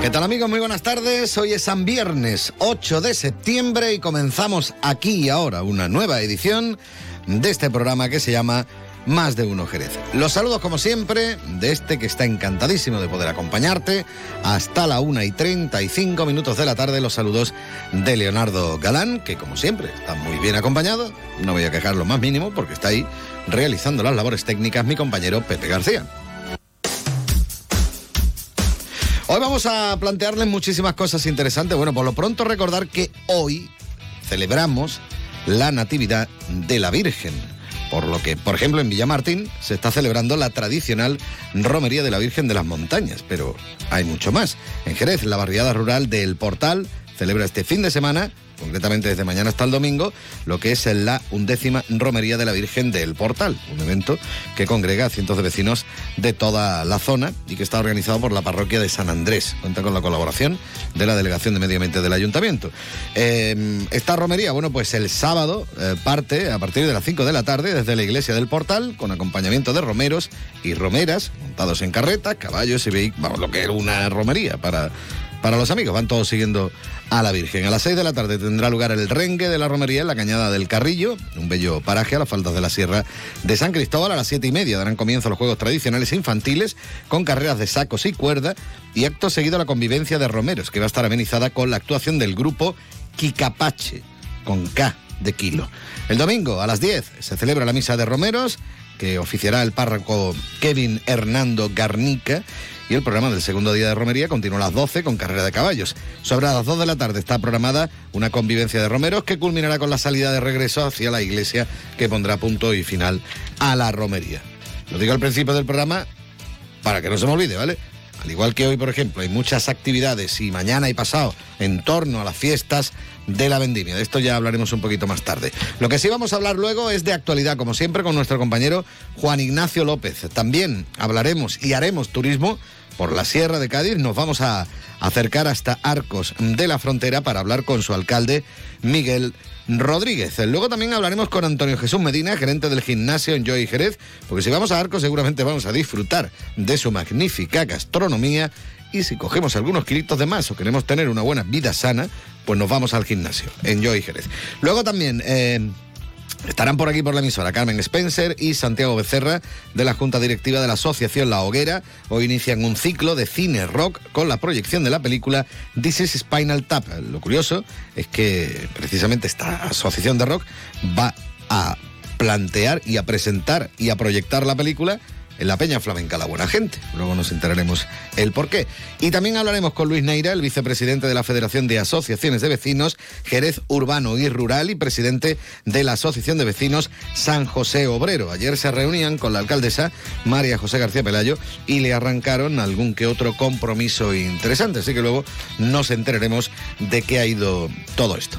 ¿Qué tal amigos? Muy buenas tardes. Hoy es San Viernes 8 de septiembre y comenzamos aquí y ahora una nueva edición de este programa que se llama Más de Uno Jerez. Los saludos como siempre de este que está encantadísimo de poder acompañarte hasta la 1 y 35 minutos de la tarde. Los saludos de Leonardo Galán, que como siempre está muy bien acompañado. No voy a quejar lo más mínimo porque está ahí realizando las labores técnicas mi compañero Pepe García. Hoy vamos a plantearles muchísimas cosas interesantes. Bueno, por lo pronto recordar que hoy celebramos la Natividad de la Virgen. Por lo que, por ejemplo, en Villamartín se está celebrando la tradicional Romería de la Virgen de las Montañas, pero hay mucho más. En Jerez, la barriada rural del Portal celebra este fin de semana concretamente desde mañana hasta el domingo, lo que es la undécima Romería de la Virgen del Portal, un evento que congrega a cientos de vecinos de toda la zona y que está organizado por la parroquia de San Andrés. Cuenta con la colaboración de la Delegación de Medio Ambiente del Ayuntamiento. Eh, esta romería, bueno, pues el sábado eh, parte a partir de las 5 de la tarde desde la iglesia del Portal, con acompañamiento de romeros y romeras montados en carreta, caballos y vehículos, vamos, lo que era una romería para para los amigos. Van todos siguiendo a la Virgen. A las 6 de la tarde tendrá lugar el rengue de la romería en la cañada del Carrillo, un bello paraje a las faldas de la Sierra de San Cristóbal. A las 7 y media darán comienzo los juegos tradicionales infantiles con carreras de sacos y cuerda y acto seguido la convivencia de romeros, que va a estar amenizada con la actuación del grupo Kikapache, con K de kilo. El domingo a las 10 se celebra la misa de romeros que oficiará el párroco Kevin Hernando Garnica y el programa del segundo día de romería continúa a las 12 con carrera de caballos. Sobre las 2 de la tarde está programada una convivencia de romeros que culminará con la salida de regreso hacia la iglesia que pondrá punto y final a la romería. Lo digo al principio del programa para que no se me olvide, ¿vale? Al igual que hoy, por ejemplo, hay muchas actividades y mañana y pasado en torno a las fiestas de la vendimia. De esto ya hablaremos un poquito más tarde. Lo que sí vamos a hablar luego es de actualidad, como siempre, con nuestro compañero Juan Ignacio López. También hablaremos y haremos turismo por la Sierra de Cádiz. Nos vamos a acercar hasta Arcos de la Frontera para hablar con su alcalde Miguel Rodríguez. Luego también hablaremos con Antonio Jesús Medina, gerente del gimnasio en Joy Jerez, porque si vamos a Arcos seguramente vamos a disfrutar de su magnífica gastronomía y si cogemos algunos kilitos de más o queremos tener una buena vida sana, pues nos vamos al gimnasio en Joy Jerez. Luego también... Eh, Estarán por aquí por la emisora Carmen Spencer y Santiago Becerra de la Junta Directiva de la Asociación La Hoguera. Hoy inician un ciclo de cine rock con la proyección de la película This is Spinal Tap. Lo curioso es que precisamente esta asociación de rock va a plantear y a presentar y a proyectar la película en la Peña Flamenca La Buena Gente. Luego nos enteraremos el por qué. Y también hablaremos con Luis Neira, el vicepresidente de la Federación de Asociaciones de Vecinos Jerez Urbano y Rural y presidente de la Asociación de Vecinos San José Obrero. Ayer se reunían con la alcaldesa María José García Pelayo y le arrancaron algún que otro compromiso interesante. Así que luego nos enteraremos de qué ha ido todo esto.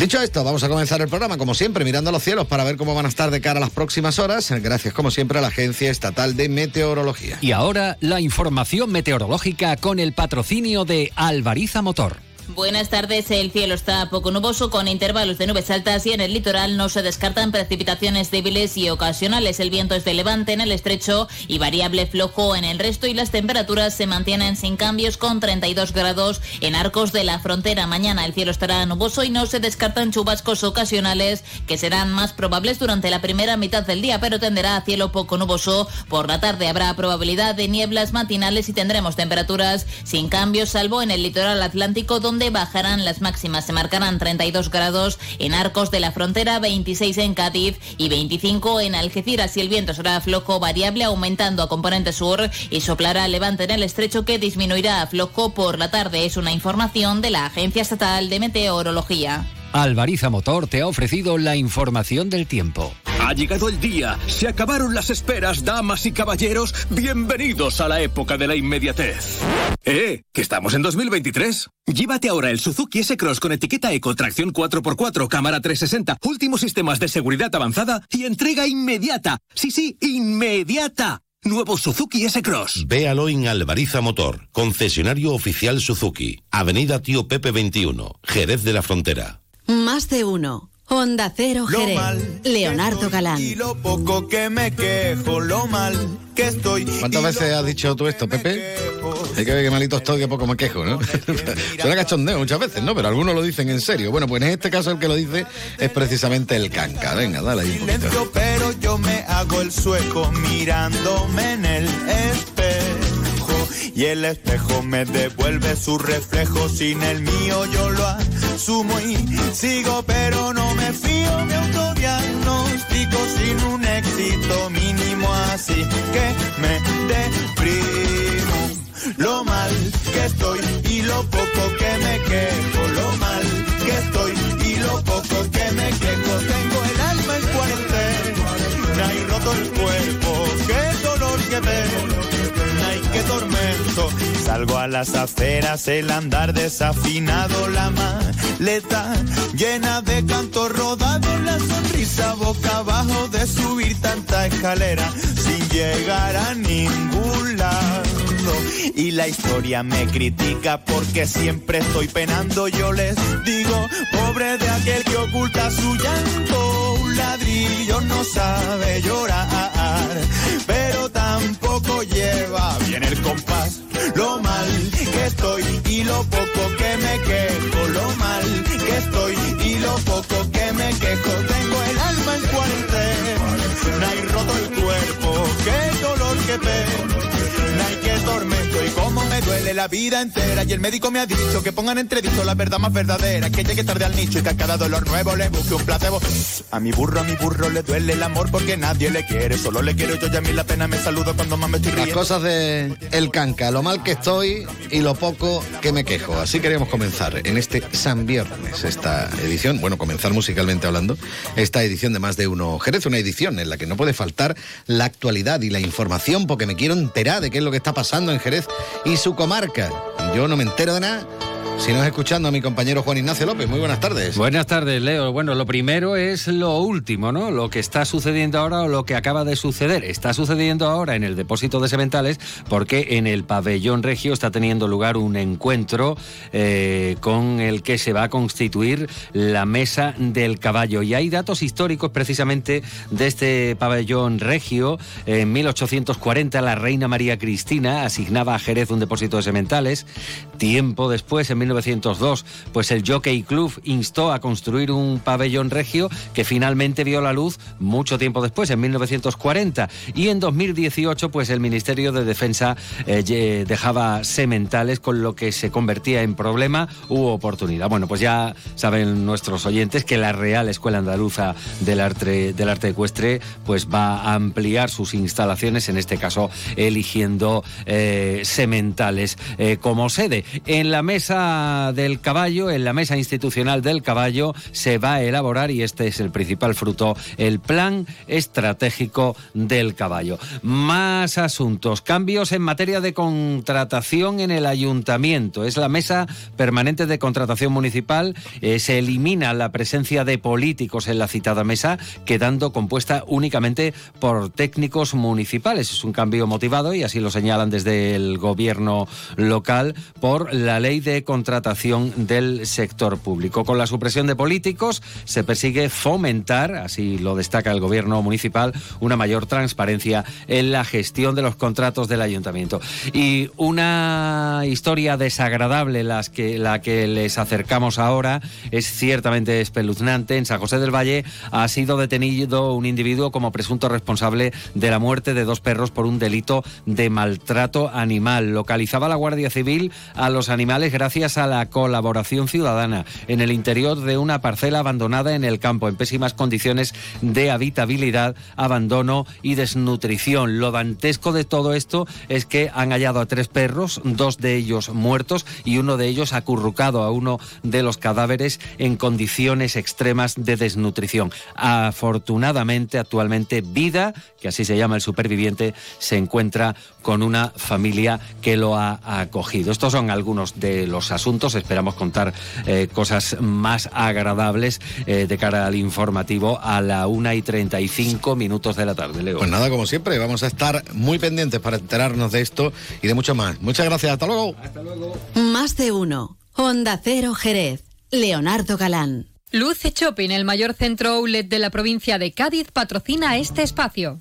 Dicho esto, vamos a comenzar el programa, como siempre, mirando los cielos para ver cómo van a estar de cara a las próximas horas, gracias como siempre a la Agencia Estatal de Meteorología. Y ahora la información meteorológica con el patrocinio de Alvariza Motor. Buenas tardes. El cielo está poco nuboso con intervalos de nubes altas y en el litoral no se descartan precipitaciones débiles y ocasionales. El viento es de levante en el estrecho y variable flojo en el resto y las temperaturas se mantienen sin cambios con 32 grados en arcos de la frontera. Mañana el cielo estará nuboso y no se descartan chubascos ocasionales que serán más probables durante la primera mitad del día, pero tenderá a cielo poco nuboso. Por la tarde habrá probabilidad de nieblas matinales y tendremos temperaturas sin cambios salvo en el litoral atlántico donde bajarán las máximas. Se marcarán 32 grados en Arcos de la Frontera, 26 en Cádiz y 25 en Algeciras. Y el viento será flojo variable, aumentando a componente sur y soplará levante en el estrecho que disminuirá a flojo por la tarde. Es una información de la Agencia Estatal de Meteorología. Alvariza Motor te ha ofrecido la información del tiempo. Ha llegado el día, se acabaron las esperas, damas y caballeros, bienvenidos a la época de la inmediatez. ¡Eh! ¿Que estamos en 2023? Llévate ahora el Suzuki S-Cross con etiqueta Eco, tracción 4x4, cámara 360, últimos sistemas de seguridad avanzada y entrega inmediata. Sí, sí, inmediata. Nuevo Suzuki S-Cross. Véalo en Alvariza Motor, concesionario oficial Suzuki, Avenida Tío Pepe 21, Jerez de la Frontera. Más de uno. Honda Cero Jerez. Leonardo Galán. Y lo poco que me quejo, lo mal que estoy. ¿Cuántas veces has dicho tú esto, Pepe? Hay que ver que malito estoy, que poco me quejo, ¿no? Suena cachondeo muchas veces, ¿no? Pero algunos lo dicen en serio. Bueno, pues en este caso el que lo dice es precisamente el canca. Venga, dale ahí un poquito. Silencio, pero yo me hago el sueco mirándome en el espejo. Y el espejo me devuelve su reflejo. Sin el mío yo lo asumo y sigo, pero no me fío. Me autodiagnostico sin un éxito mínimo. Así que me deprimo. Lo mal que estoy y lo poco que me quejo. Lo mal Salgo a las aceras, el andar desafinado, la maleta llena de canto rodado, la sonrisa boca abajo de subir tanta escalera sin llegar a ningún lado. Y la historia me critica porque siempre estoy penando. Yo les digo, pobre de aquel que oculta su llanto. Un ladrillo no sabe llorar, pero tampoco lleva bien el compás. Lo mal que estoy y lo poco que me quejo. Lo mal que estoy y lo poco que me quejo. Tengo el alma en cuarentena y roto el cuerpo. Qué dolor que pena. Tormento y cómo me duele la vida entera. Y el médico me ha dicho que pongan entredicho la verdad más verdadera. Que llegue tarde al nicho y que a cada dolor nuevo le busque un placebo. A mi burro, a mi burro le duele el amor porque nadie le quiere. Solo le quiero yo y a mí la pena me saludo cuando más me estoy Las riendo. cosas de el canca, lo mal que estoy y lo poco que me quejo. Así queríamos comenzar en este San Viernes, esta edición, bueno, comenzar musicalmente hablando, esta edición de Más de Uno Jerez, una edición en la que no puede faltar la actualidad y la información porque me quiero enterar de qué es lo que está pasando en Jerez y su comarca. Y yo no me entero de nada si no es escuchando a mi compañero Juan Ignacio López. Muy buenas tardes. Buenas tardes, Leo. Bueno, lo primero es lo último, ¿no? Lo que está sucediendo ahora o lo que acaba de suceder. Está sucediendo ahora en el depósito de sementales porque en el pabellón regio está teniendo lugar un encuentro eh, con el que se va a constituir la mesa del caballo. Y hay datos históricos precisamente de este pabellón regio. En 1840 la reina María Cristina asignaba a Jerez un depósito de sementales. Tiempo después, en 1902, pues el Jockey Club instó a construir un pabellón regio que finalmente vio la luz mucho tiempo después, en 1940. Y en 2018, pues el Ministerio de Defensa eh, dejaba sementales, con lo que se convertía en problema u oportunidad. Bueno, pues ya saben nuestros oyentes que la Real Escuela Andaluza del Arte, del arte Ecuestre pues va a ampliar sus instalaciones, en este caso eligiendo eh, sementales eh, como sede. En la mesa del caballo, en la mesa institucional del caballo, se va a elaborar, y este es el principal fruto, el plan estratégico del caballo. Más asuntos, cambios en materia de contratación en el ayuntamiento. Es la mesa permanente de contratación municipal. Eh, se elimina la presencia de políticos en la citada mesa, quedando compuesta únicamente por técnicos municipales. Es un cambio motivado, y así lo señalan desde el gobierno local, por la ley de contratación del sector público. Con la supresión de políticos se persigue fomentar, así lo destaca el gobierno municipal, una mayor transparencia en la gestión de los contratos del ayuntamiento. Y una historia desagradable las que, la que les acercamos ahora es ciertamente espeluznante. En San José del Valle ha sido detenido un individuo como presunto responsable de la muerte de dos perros por un delito de maltrato animal. Localizaba la Guardia Civil a los animales gracias a la colaboración ciudadana en el interior de una parcela abandonada en el campo, en pésimas condiciones de habitabilidad, abandono y desnutrición. Lo dantesco de todo esto es que han hallado a tres perros, dos de ellos muertos y uno de ellos acurrucado a uno de los cadáveres en condiciones extremas de desnutrición. Afortunadamente, actualmente, Vida, que así se llama el superviviente, se encuentra con una familia que lo ha acogido. Estos son algunos de los asuntos. Esperamos contar eh, cosas más agradables eh, de cara al informativo a la 1 y 35 minutos de la tarde, Leo. Pues nada, como siempre, vamos a estar muy pendientes para enterarnos de esto y de mucho más. Muchas gracias, hasta luego. Hasta luego. Más de uno. Honda Cero Jerez. Leonardo Galán. Luce Shopping, el mayor centro outlet de la provincia de Cádiz, patrocina este espacio.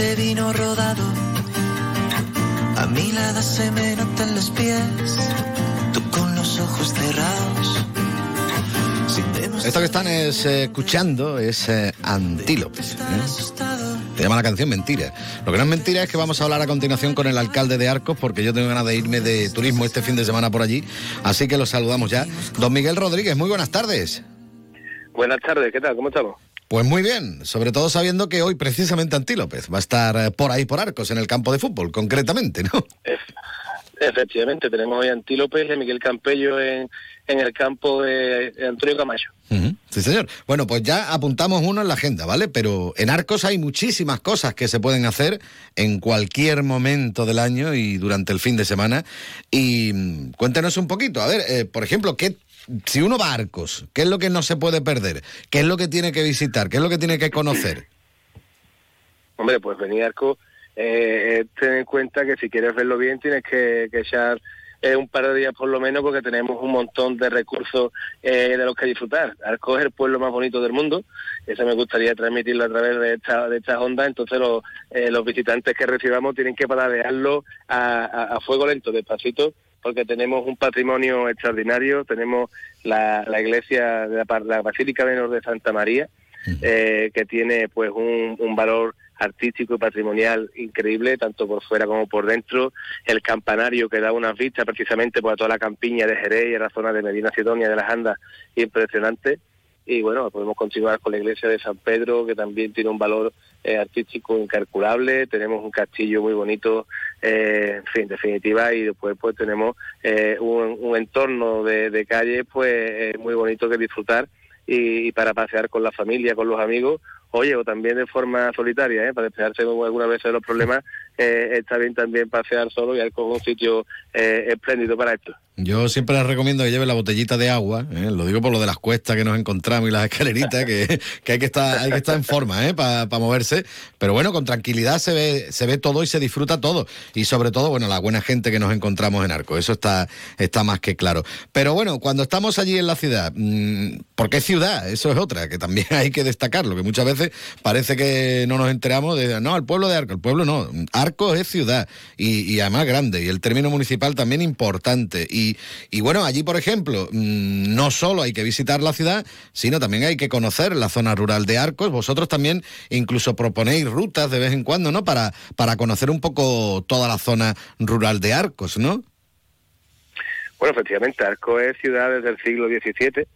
Todo te vino rodado. A mi lado se me notan los pies. Tú con los ojos cerrados. Sin demostrar Esto que están es, eh, escuchando es eh, Antílope. ¿eh? llama la canción Mentira. Lo que no es mentira es que vamos a hablar a continuación con el alcalde de Arcos porque yo tengo ganas de irme de turismo este fin de semana por allí. Así que los saludamos ya. Don Miguel Rodríguez, muy buenas tardes. Buenas tardes, ¿qué tal? ¿Cómo estamos? Pues muy bien, sobre todo sabiendo que hoy precisamente Antílopez va a estar eh, por ahí por Arcos, en el campo de fútbol, concretamente, ¿no? Ef- efectivamente, tenemos hoy a Antílope y a Miguel Campello en, en el campo de, de Antonio Camacho. Sí, señor. Bueno, pues ya apuntamos uno en la agenda, ¿vale? Pero en Arcos hay muchísimas cosas que se pueden hacer en cualquier momento del año y durante el fin de semana. Y mm, cuéntenos un poquito, a ver, eh, por ejemplo, ¿qué, si uno va a Arcos, ¿qué es lo que no se puede perder? ¿Qué es lo que tiene que visitar? ¿Qué es lo que tiene que conocer? Hombre, pues venir Arco, eh, eh, ten en cuenta que si quieres verlo bien tienes que, que echar eh, un par de días por lo menos porque tenemos un montón de recursos eh, de los que disfrutar. Arco es el pueblo más bonito del mundo, eso me gustaría transmitirlo a través de esta, de esta onda, entonces los, eh, los visitantes que recibamos tienen que paladearlo a, a, a fuego lento, despacito, porque tenemos un patrimonio extraordinario, tenemos la, la iglesia de la, la Basílica Menor de Santa María, eh, que tiene pues un, un valor artístico y patrimonial increíble, tanto por fuera como por dentro. El campanario que da unas vistas precisamente por toda la campiña de Jerez y a la zona de Medina Sidonia de las Andas, impresionante. Y bueno, podemos continuar con la iglesia de San Pedro, que también tiene un valor eh, artístico incalculable. Tenemos un castillo muy bonito, eh, en fin, definitiva, y después pues tenemos eh, un, entorno de, calles pues eh, muy bonito que disfrutar y, y para pasear con la familia, con los amigos, oye, o también de forma solitaria, ¿eh? para despejarse alguna vez de los problemas, eh, está bien también pasear solo y con un sitio espléndido para esto. Yo siempre les recomiendo que lleven la botellita de agua, ¿eh? lo digo por lo de las cuestas que nos encontramos y las escaleritas, que, que hay que estar, hay que estar en forma ¿eh? para moverse. Pero bueno, con tranquilidad se ve, se ve todo y se disfruta todo. Y sobre todo, bueno, la buena gente que nos encontramos en Arco, eso está, está más que claro. Pero bueno, cuando estamos allí en la ciudad, mmm, ¿por qué ciudad? Eso es otra, que también hay que destacarlo, que muchas veces parece que no nos enteramos de, no, el pueblo de Arco, el pueblo no, Arco es ciudad y, además grande, y el término municipal también importante. Y bueno, allí, por ejemplo, mmm, no solo hay que visitar la ciudad, sino también hay que conocer la zona rural de Arcos. Vosotros también incluso proponéis rutas de vez en cuando, ¿no? Para, para conocer un poco toda la zona rural de Arcos, ¿no? Bueno, efectivamente, Arco es ciudad desde el siglo XVII.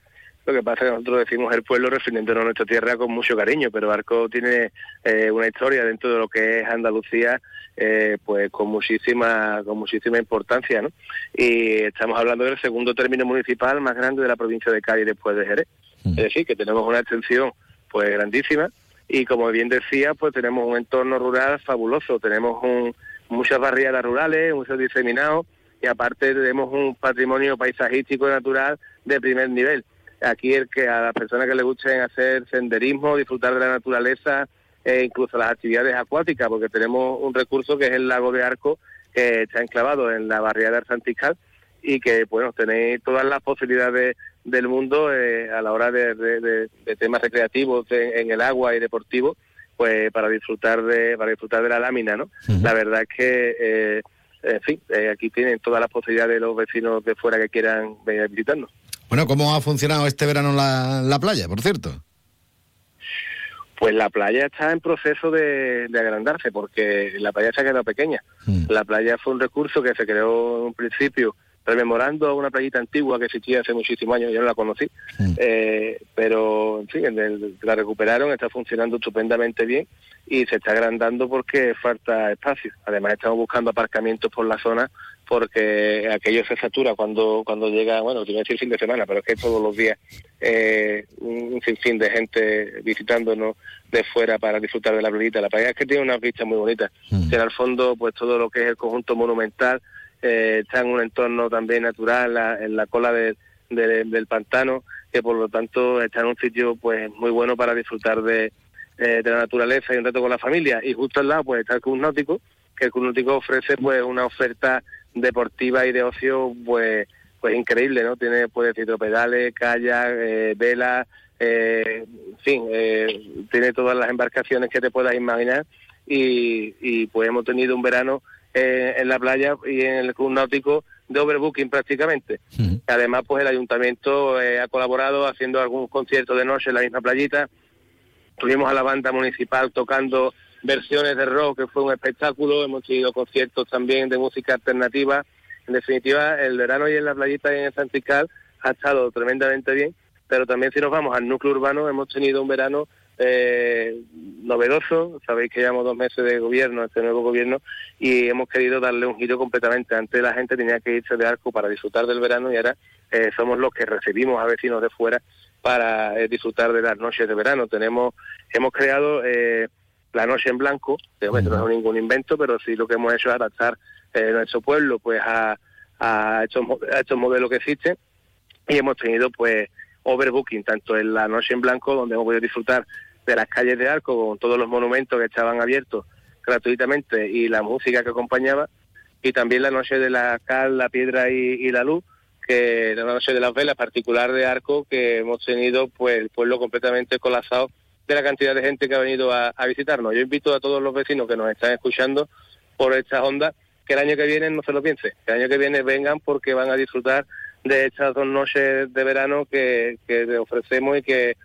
Lo que pasa es que nosotros decimos el pueblo refiriéndonos a nuestra tierra con mucho cariño, pero Arco tiene eh, una historia dentro de lo que es Andalucía, eh, pues con muchísima, con muchísima importancia, ¿no? Y estamos hablando del segundo término municipal más grande de la provincia de Cádiz después de Jerez. Es decir, que tenemos una extensión pues grandísima y como bien decía, pues tenemos un entorno rural fabuloso, tenemos un, muchas barriadas rurales, muchos diseminados y aparte tenemos un patrimonio paisajístico y natural de primer nivel. Aquí el que a las personas que les gusten hacer senderismo, disfrutar de la naturaleza, e incluso las actividades acuáticas, porque tenemos un recurso que es el lago de Arco, que está enclavado en la barriada del Santiscal y que, bueno, tenéis todas las posibilidades del mundo eh, a la hora de, de, de, de temas recreativos en el agua y deportivos, pues para disfrutar de para disfrutar de la lámina, ¿no? Uh -huh. La verdad es que eh, en fin, eh, aquí tienen todas las posibilidades de los vecinos de fuera que quieran venir a visitarnos. Bueno, ¿cómo ha funcionado este verano la, la playa, por cierto? Pues la playa está en proceso de, de agrandarse porque la playa se ha quedado pequeña. Mm. La playa fue un recurso que se creó en un principio rememorando a una playita antigua que existía hace muchísimos años, yo no la conocí, eh, pero en fin, en el- la recuperaron, está funcionando estupendamente bien y se está agrandando porque falta espacio. Además estamos buscando aparcamientos por la zona porque aquello se satura cuando cuando llega, bueno, te iba a decir fin de semana, pero es que todos los días eh, un sinfín de gente visitándonos de fuera para disfrutar de la playita. La playa es que tiene unas vistas muy bonitas. Tiene al fondo pues todo lo que es el conjunto monumental, eh, está en un entorno también natural, la- en la cola de- de- del pantano, que por lo tanto está en un sitio pues muy bueno para disfrutar de, eh, de la naturaleza y un rato con la familia. Y justo al lado pues está el Club Náutico, que el Club Náutico ofrece pues una oferta deportiva y de ocio pues pues increíble, ¿no? Tiene pues hidropedales, kayak, eh, velas, eh, en fin, eh, tiene todas las embarcaciones que te puedas imaginar y, y pues hemos tenido un verano eh, en la playa y en el club náutico de overbooking prácticamente. Además, pues el ayuntamiento eh, ha colaborado haciendo algún concierto de noche en la misma playita. Tuvimos a la banda municipal tocando versiones de rock, que fue un espectáculo. Hemos tenido conciertos también de música alternativa. En definitiva, el verano y en la playita y en el Santical ha estado tremendamente bien. Pero también si nos vamos al núcleo urbano, hemos tenido un verano eh, novedoso. Sabéis que llevamos dos meses de gobierno, este nuevo gobierno, y hemos querido darle un giro completamente. Antes la gente tenía que irse de arco para disfrutar del verano y ahora eh, somos los que recibimos a vecinos de fuera para eh, disfrutar de las noches de verano. Tenemos, hemos creado eh, la noche en blanco, que hombre, no es ningún invento, pero sí lo que hemos hecho es adaptar eh, nuestro pueblo pues a, a, estos, mo- a estos modelos que existen. Y hemos tenido pues overbooking tanto en la noche en blanco donde hemos podido disfrutar de las calles de Arco con todos los monumentos que estaban abiertos gratuitamente y la música que acompañaba y también la noche de la cal, la piedra y, y la luz que la noche de las velas particular de Arco que hemos tenido pues el pueblo completamente colapsado de la cantidad de gente que ha venido a, visitarnos. Yo invito a todos los vecinos que nos están escuchando por estas ondas que el año que viene no se lo piense, que el año que viene vengan porque van a disfrutar de estas dos noches de verano que, ofrecemos y que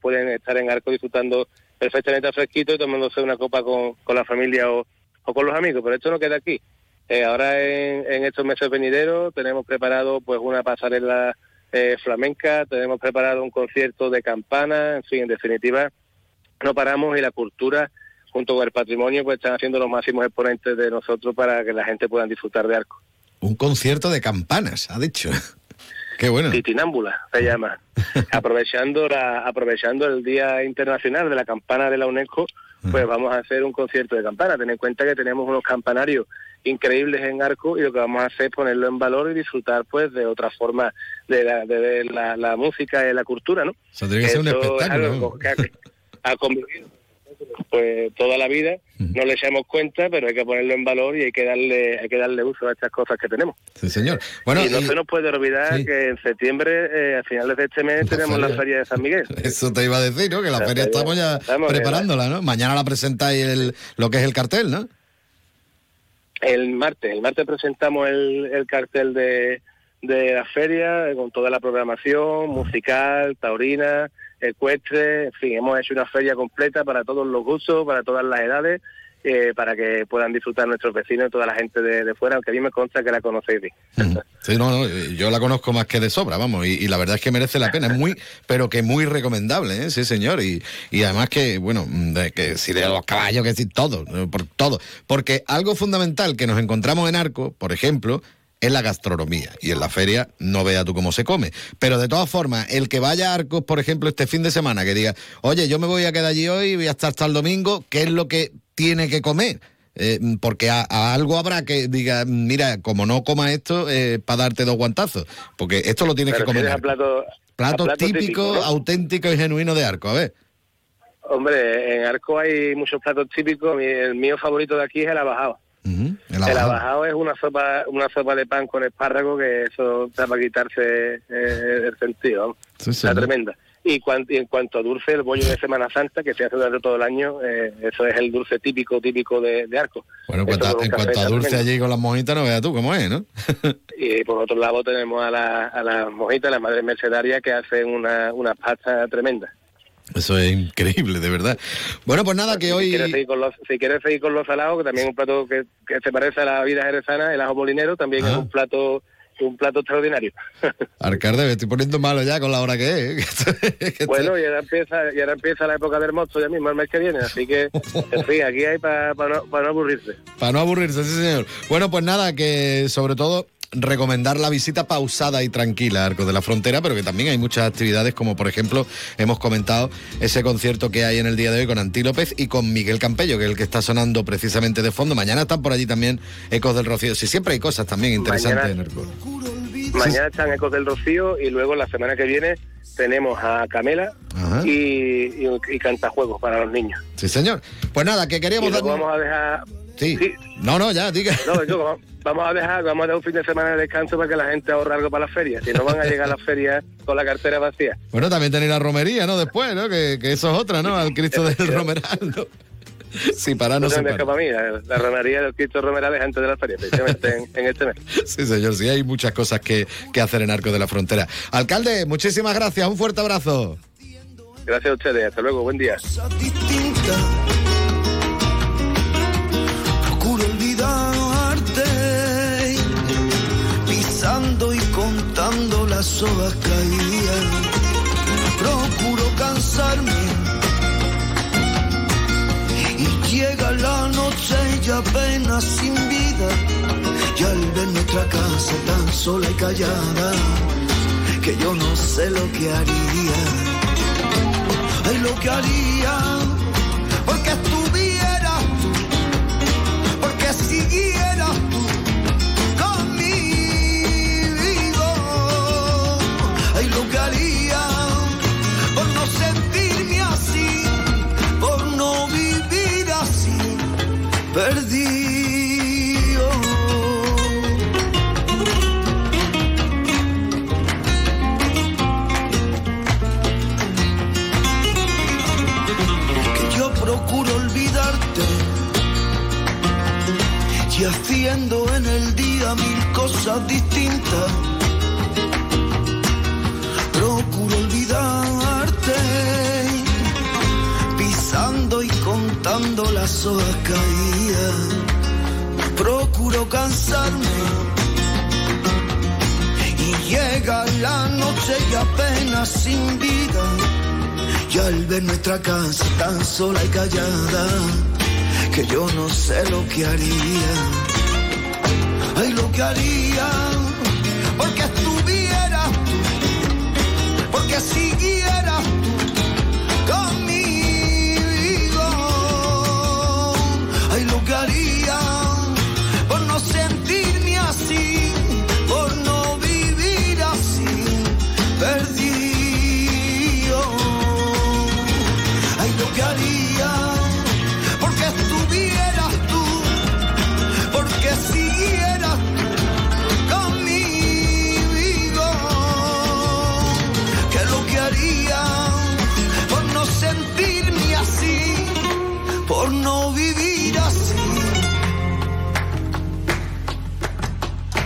pueden estar en Arco disfrutando perfectamente fresquito y tomándose una copa con, la familia o, o con los amigos, pero esto no queda aquí. Eh, ahora en, en estos meses venideros tenemos preparado pues una pasarela eh, flamenca, tenemos preparado un concierto de campana, en fin, en definitiva, no paramos y la cultura junto con el patrimonio pues están haciendo los máximos exponentes de nosotros para que la gente pueda disfrutar de Arco. Un concierto de campanas, ha dicho. Qué bueno. Titinámbula se llama. aprovechando la, aprovechando el Día Internacional de la Campana de la UNESCO, pues vamos a hacer un concierto de campana. Ten en cuenta que tenemos unos campanarios increíbles en Arco y lo que vamos a hacer es ponerlo en valor y disfrutar pues de otra forma de, la, de ver la, la música y la cultura, ¿no? Eso tiene que ser un espectáculo. algo que ha, ha convivido pues toda la vida, no le echamos cuenta, pero hay que ponerlo en valor y hay que darle hay que darle uso a estas cosas que tenemos. Sí, señor. Bueno, y no y- se nos puede olvidar sí. que en septiembre, eh, a finales de este mes, tenemos la feria. feria de San Miguel. Eso te iba a decir, ¿no? Que la La feria feria. estamos ya Estamos, preparándola, ¿no? Mañana la presentáis el, lo que es el cartel, ¿no? El martes, el martes presentamos el, el cartel de, de la feria eh, con toda la programación musical, taurina, ecuestre, en fin, hemos hecho una feria completa para todos los gustos, para todas las edades, eh, para que puedan disfrutar nuestros vecinos y toda la gente de, fuera, aunque a mí me consta que la conocéis. Sí, no, no, eh, yo la conozco más que de sobra, vamos, y, la verdad es que merece la pena, es muy, pero que muy recomendable, ¿eh? sí señor, y, y además que, bueno, de que si de los caballos, que si todo, por todo, porque algo fundamental que nos encontramos en Arco, por ejemplo, es la gastronomía, y en la feria no vea tú cómo se come, pero de todas formas, el que vaya a Arcos, por ejemplo, este fin de semana, que diga, oye, yo me voy a quedar allí hoy, voy a estar hasta el domingo, ¿qué es lo que tiene que comer? Eh, porque a, a algo habrá que diga, mira, como no coma esto, eh, para darte dos guantazos. Porque esto lo tienes Pero que comer. si plato, plato típicos, típico, ¿no? auténticos y genuinos de arco. A ver. Hombre, en Arco hay muchos platos típicos. El mío favorito de aquí es el abajado. El El abajado. abajado es una sopa una sopa de pan con espárrago que eso está para quitarse eh, el sentido. Sí, Está señor. tremenda. Y, cuan- y en cuanto a dulce, el bollo de Semana Santa, que se hace durante todo el año, eh, eso es el dulce típico, típico de, de Arco. Bueno, en cuanto, a, en cuanto dulce allí con las mojitas, no veas tú cómo es, ¿no? Y por otro lado tenemos a la, a las mojitas, las madres mercedarias, que hacen una, una pasta tremenda. Eso es increíble, de verdad. Bueno, pues nada, que Si hoy... quieres seguir con los, si quieres seguir con los salados, que también es un plato que, que se parece a la vida jerezana, el ajo molinero, también Ah. es un plato un plato extraordinario. Alcalde, me estoy poniendo malo ya con la hora que es. Que Bueno, y ahora empieza, y ahora empieza la época del mosto ya mismo, el mes que viene, así que, en fin, aquí hay para no, pa no aburrirse. Para no aburrirse, sí, señor. Bueno, pues nada, que sobre todo recomendar la visita pausada y tranquila a Arcos de la Frontera, pero que también hay muchas actividades, como por ejemplo, hemos comentado ese concierto que hay en el día de hoy con Antí López y con Miguel Campello, que es el que está sonando precisamente de fondo. Mañana están por allí también Ecos del Rocío. Sí, siempre hay cosas también interesantes Mañana- en Arcos. Mañana están Ecos del Rocío y luego la semana que viene tenemos a Camela y, y, y cantajuegos para los niños. Sí, señor. Pues nada, que Y queríamos luego dar... vamos a dejar... Sí. No, no, ya, diga. No, yo, vamos- a dejar vamos a dar un fin de semana de descanso para que la gente ahorre algo para las ferias. Si no van a llegar a las ferias con la cartera vacía. Bueno, también tenéis la romería, ¿no? Después, ¿no? Que, que eso es otra, ¿no? Al Cristo del Romeral, ¿no? Sí, para no No se para. mí, la, la romería del Cristo Romerales antes de la feria, precisamente en, en este mes. Sí, señor, sí, hay muchas cosas que, que hacer en Arcos de la Frontera. Alcalde, muchísimas gracias, un fuerte abrazo. Gracias a ustedes, hasta luego, buen día. Contando las horas caídas. Procuro cansarme y llega la noche y apenas sin vida. Y al ver nuestra casa tan sola y callada, que yo no sé lo que haría. Ay, lo que haría, porque estuvieras tú, porque siguieras tú Haría, por no sentirme así, por no vivir así, perdido. que yo procuro olvidarte y haciendo en el día mil cosas distintas. Las. Procuro cansarme y llega la noche y apenas sin vida. Y al ver nuestra casa tan sola y callada, que yo no sé lo que haría. Ay, lo que haría, porque estuvieras tú, porque siguieras tú Ay,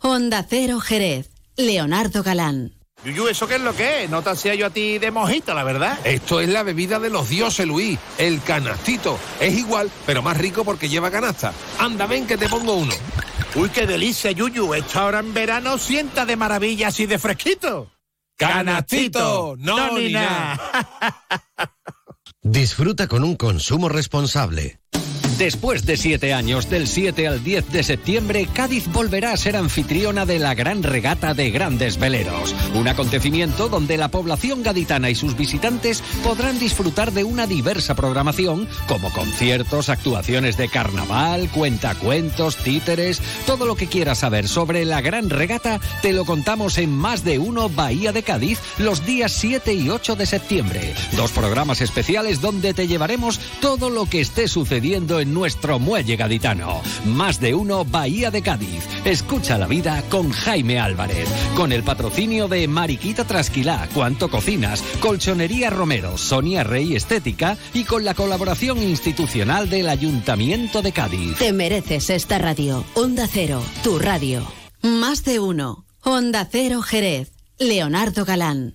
Honda Cero Jerez. Leonardo Galán. Yuyu, ¿eso qué es lo que es? No te hacía yo a ti de mojito, la verdad. Esto es la bebida de los dioses, Luis. El canastito. Es igual, pero más rico porque lleva canasta. Anda, ven que te pongo uno. Uy, qué delicia, Yuyu. Esto ahora en verano sienta de maravilla así de fresquito. Canastito, no, ni nada. Disfruta con un consumo responsable. Después de siete años, del 7 al 10 de septiembre, Cádiz volverá a ser anfitriona de la Gran Regata de Grandes Veleros. Un acontecimiento donde la población gaditana y sus visitantes podrán disfrutar de una diversa programación, como conciertos, actuaciones de carnaval, cuentacuentos, títeres. Todo lo que quieras saber sobre la Gran Regata te lo contamos en Más de Uno Bahía de Cádiz los días 7 y 8 de septiembre. Dos programas especiales donde te llevaremos todo lo que esté sucediendo en nuestro muelle gaditano. Más de Uno Bahía de Cádiz. Escucha la vida con Jaime Álvarez. Con el patrocinio de Mariquita Trasquilá, Cuanto Cocinas, Colchonería Romero, Sonia Rey Estética y con la colaboración institucional del Ayuntamiento de Cádiz. Te mereces esta radio. Onda Cero, tu radio. Más de uno. Onda Cero Jerez. Leonardo Galán.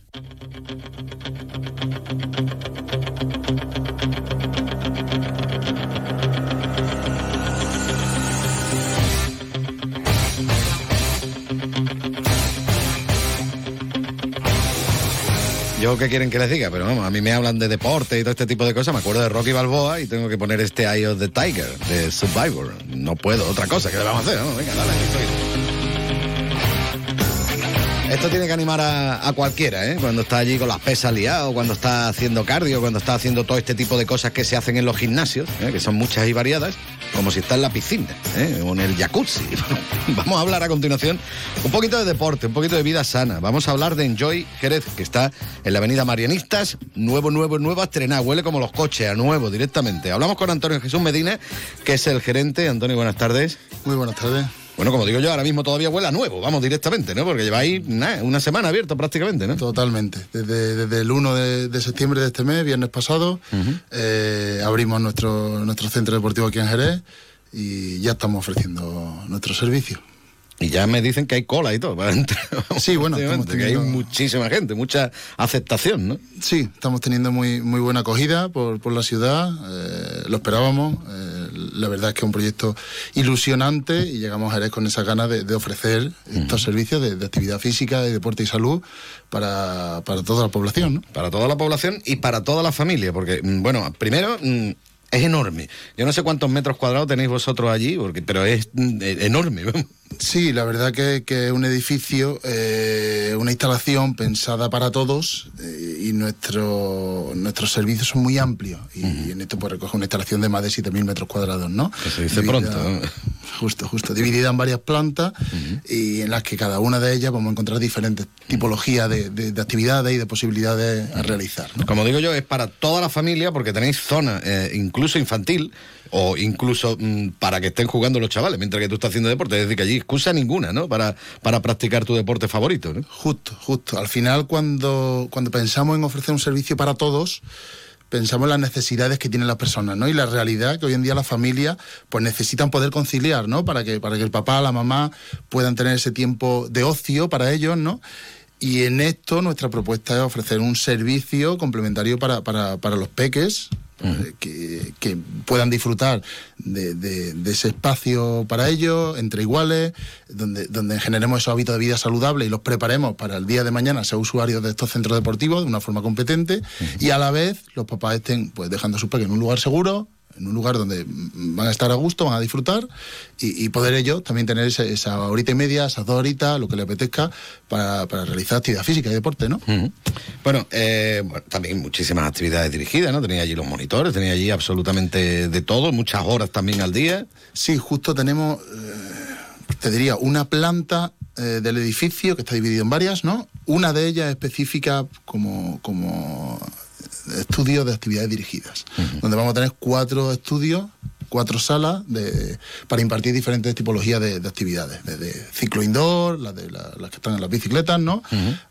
Yo qué quieren que les diga, pero a mí me hablan de deporte y todo este tipo de cosas. Me acuerdo de Rocky Balboa y tengo que poner este Eye of the Tiger de Survivor. No puedo, otra cosa, ¿qué le vamos a hacer? Vamos, venga, dale, aquí estoy. Esto tiene que animar a, cualquiera, ¿eh? Cuando está allí con las pesas liadas, cuando está haciendo cardio, cuando está haciendo todo este tipo de cosas que se hacen en los gimnasios, ¿eh? que son muchas y variadas, como si está en la piscina ¿eh? o en el jacuzzi. Vamos a hablar a continuación un poquito de deporte, un poquito de vida sana. Vamos a hablar de Enjoy Jerez, que está en la avenida Marianistas, nuevo, nuevo, nuevo, estrenado. Huele como los coches, a nuevo directamente. Hablamos con Antonio Jesús Medina, que es el gerente. Antonio, buenas tardes. Muy buenas tardes. Bueno, como digo yo, ahora mismo todavía huele a nuevo, vamos directamente, ¿no? Porque lleváis nada, una semana abierto prácticamente, ¿no? Totalmente. Desde, desde el 1 de, de septiembre de este mes, viernes pasado, eh, abrimos nuestro, nuestro centro deportivo aquí en Jerez y ya estamos ofreciendo nuestro servicio. Y ya me dicen que hay cola y todo para entrar. Sí, bueno, estamos que hay muchísima gente, mucha aceptación, ¿no? Sí, estamos teniendo muy, muy buena acogida por, por la ciudad, eh, lo esperábamos. eh, la verdad es que es un proyecto ilusionante y llegamos a Jerez con esa ganas de, de ofrecer estos servicios de, de actividad física, de deporte y salud para, para toda la población, ¿no? Para toda la población y para toda la familia, porque, mm, bueno, primero... Es enorme. Yo no sé cuántos metros cuadrados tenéis vosotros allí, porque, pero es enorme. Sí, la verdad que, que es un edificio, eh, una instalación pensada para todos eh, y nuestro, nuestros servicios son muy amplios. Y, y en esto pues recoge una instalación de más de 7.000 metros cuadrados, ¿no? Que se dice Dividida- pronto. ¿no? Justo, justo. Dividida en varias plantas y en las que cada una de ellas vamos a encontrar diferentes tipologías de, de- de actividades y de posibilidades a realizar. ¿no? Como digo yo, es para toda la familia porque tenéis zona eh, incluso infantil o incluso mm, para que estén jugando los chavales mientras que tú estás haciendo deporte. Es decir, que allí excusa ninguna, ¿no? Para, para practicar tu deporte favorito, ¿no? Justo, justo. Al final, cuando, cuando pensamos en ofrecer un servicio para todos, pensamos en las necesidades que tienen las personas, ¿no? Y la realidad que hoy en día las familias pues necesitan poder conciliar, ¿no? Para que, para que el papá, la mamá puedan tener ese tiempo de ocio para ellos, ¿no? Y en esto nuestra propuesta es ofrecer un servicio complementario para, para, para los peques, eh, que, que puedan disfrutar de, de- de ese espacio para ellos, entre iguales, donde, donde generemos esos hábitos de vida saludable y los preparemos para el día de mañana ser usuarios de estos centros deportivos de una forma competente y a la vez los papás estén pues dejando a sus peques en un lugar seguro, en un lugar donde van a estar a gusto, van a disfrutar y, y poder ellos también tener esa horita y media, esas dos horitas, lo que les apetezca para, para realizar actividad física y deporte, ¿no? Bueno, eh, bueno, también muchísimas actividades dirigidas, ¿no? Tenía allí los monitores, tenía allí absolutamente de todo, muchas horas también al día. Sí, justo tenemos, eh, te diría, una planta eh, del edificio que está dividido en varias, ¿no? Una de ellas específica como, como estudio de actividades dirigidas, donde vamos a tener cuatro estudios, cuatro salas de, para impartir diferentes tipologías de, de actividades, desde ciclo indoor, las, de la- las que están en las bicicletas, ¿no?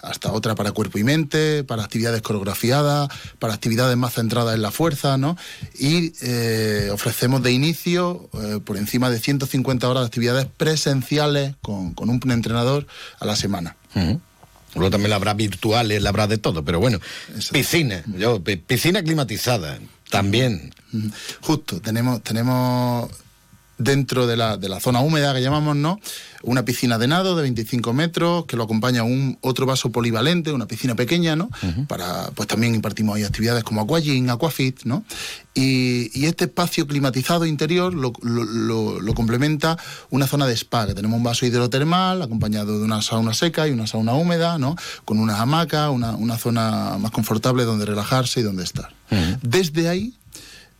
Hasta otra para cuerpo y mente, para actividades coreografiadas, para actividades más centradas en la fuerza, ¿no? Y eh, ofrecemos de inicio eh, por encima de 150 horas de actividades presenciales con, con un entrenador a la semana. Luego también la habrá virtuales, la habrá de todo, pero bueno, piscina, yo, pi- piscina climatizada, también. Justo, tenemos, tenemos dentro de la, de la zona húmeda que llamamos, ¿no? Una piscina de nado de 25 metros, que lo acompaña un otro vaso polivalente, una piscina pequeña, ¿no? Para, pues también impartimos ahí actividades como aquagym, aquafit, ¿no? Y, y este espacio climatizado interior lo, lo- lo- lo complementa una zona de spa, que tenemos un vaso hidrotermal acompañado de una sauna seca y una sauna húmeda, ¿no? Con unas hamacas, una, una zona más confortable donde relajarse y donde estar. Desde ahí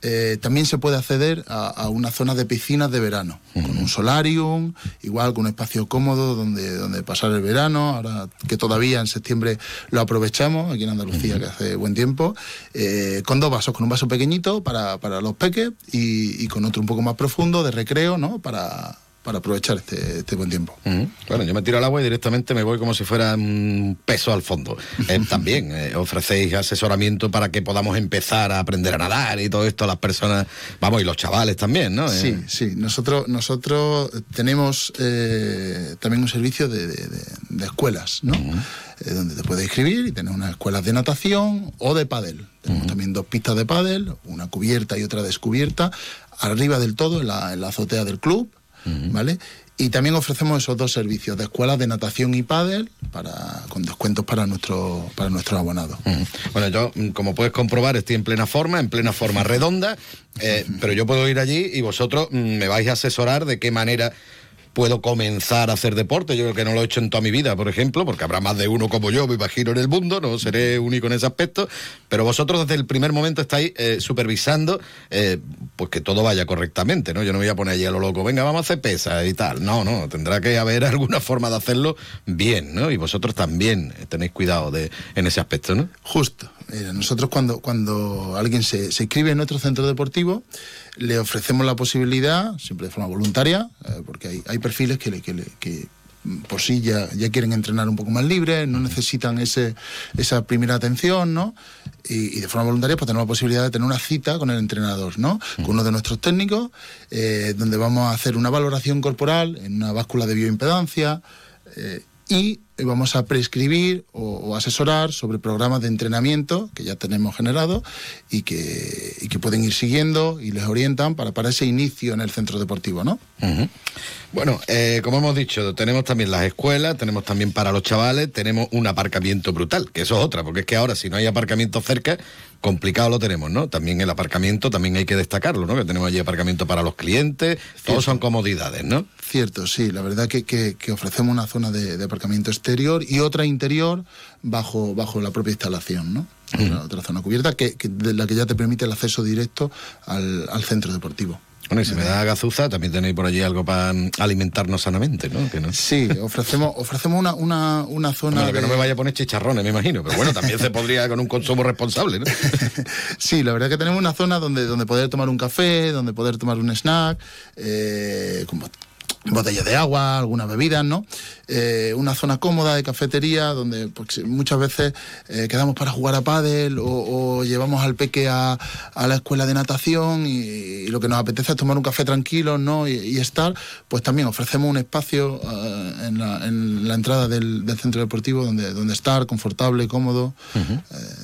eh, también se puede acceder a, a una zona de piscinas de verano, con un solarium, igual con un espacio cómodo donde, donde pasar el verano, ahora que todavía en septiembre lo aprovechamos, aquí en Andalucía que hace buen tiempo, eh, con dos vasos, con un vaso pequeñito para, para los peques y, y con otro un poco más profundo de recreo, ¿no? Para, para aprovechar este, este buen tiempo. Ujú. Bueno, yo me tiro al agua y directamente me voy como si fuera un peso al fondo. Eh, también eh, ofrecéis asesoramiento para que podamos empezar a aprender a nadar y todo esto a las personas, vamos, y los chavales también, ¿no? Sí, Eh, sí. Nosotros, nosotros tenemos también un servicio de, de- de- de escuelas, ¿no? Donde te puedes inscribir y tener unas escuelas de natación o de pádel. Tenemos también dos pistas de pádel, una cubierta y otra descubierta, arriba del todo, en la, en la azotea del club, ¿vale? Y también ofrecemos esos dos servicios de escuelas de natación y pádel para, con descuentos para nuestro, para nuestros abonados. Bueno, yo, mm, como puedes comprobar, estoy en plena forma, en plena forma redonda, eh, pero yo puedo ir allí y vosotros mm, me vais a asesorar de qué manera puedo comenzar a hacer deporte. Yo creo que no lo he hecho en toda mi vida, por ejemplo, porque habrá más de uno como yo, me imagino, en el mundo, no seré único en ese aspecto, pero vosotros desde el primer momento estáis eh, supervisando eh, pues que todo vaya correctamente, ¿no? Yo no me voy a poner allí a lo loco, venga, vamos a hacer pesas y tal. No, no, tendrá que haber alguna forma de hacerlo bien, ¿no? Y vosotros también tenéis cuidado de, en ese aspecto, ¿no? Justo. Mira, nosotros cuando, cuando alguien se, se inscribe en nuestro centro deportivo, le ofrecemos la posibilidad, siempre de forma voluntaria, eh, porque hay, hay perfiles que, le- que, le- que, por sí ya, ya quieren entrenar un poco más libre, no necesitan ese, esa primera atención, ¿no? Y, y de forma voluntaria pues tenemos la posibilidad de tener una cita con el entrenador, ¿no? Con uno de nuestros técnicos, eh, donde vamos a hacer una valoración corporal en una báscula de bioimpedancia, eh, y vamos a prescribir o, o asesorar sobre programas de entrenamiento que ya tenemos generados y que, y que pueden ir siguiendo y les orientan para, para ese inicio en el centro deportivo, ¿no? Bueno, eh, como hemos dicho, tenemos también las escuelas, tenemos también para los chavales, tenemos un aparcamiento brutal, que eso es otra, porque es que ahora si no hay aparcamiento cerca, complicado lo tenemos, ¿no? También el aparcamiento, también hay que destacarlo, ¿no? Que tenemos allí aparcamiento para los clientes, todos son comodidades, ¿no? Cierto, sí, la verdad que, que- que ofrecemos una zona de, de aparcamiento exterior y otra interior bajo, bajo la propia instalación, ¿no? Otra, otra zona cubierta que, que- de la que ya te permite el acceso directo al, al centro deportivo. Bueno, y si me da gazuza, también tenéis por allí algo para alimentarnos sanamente, ¿no? Que no... Sí, ofrecemos, ofrecemos una, una, una zona. Bueno, que no me vaya a poner chicharrones, me imagino, pero bueno, también se podría con un consumo responsable, ¿no? Sí, la verdad que tenemos una zona donde, donde poder tomar un café, donde poder tomar un snack, eh, con botellas de agua, algunas bebidas, ¿no? Eh, una zona cómoda de cafetería donde pues, muchas veces eh, quedamos para jugar a pádel o, o llevamos al peque a, a la escuela de natación y, y lo que nos apetece es tomar un café tranquilo, ¿no? Y, y estar, pues también ofrecemos un espacio eh, en, la, en la entrada del, del centro deportivo donde, donde estar confortable, cómodo, eh,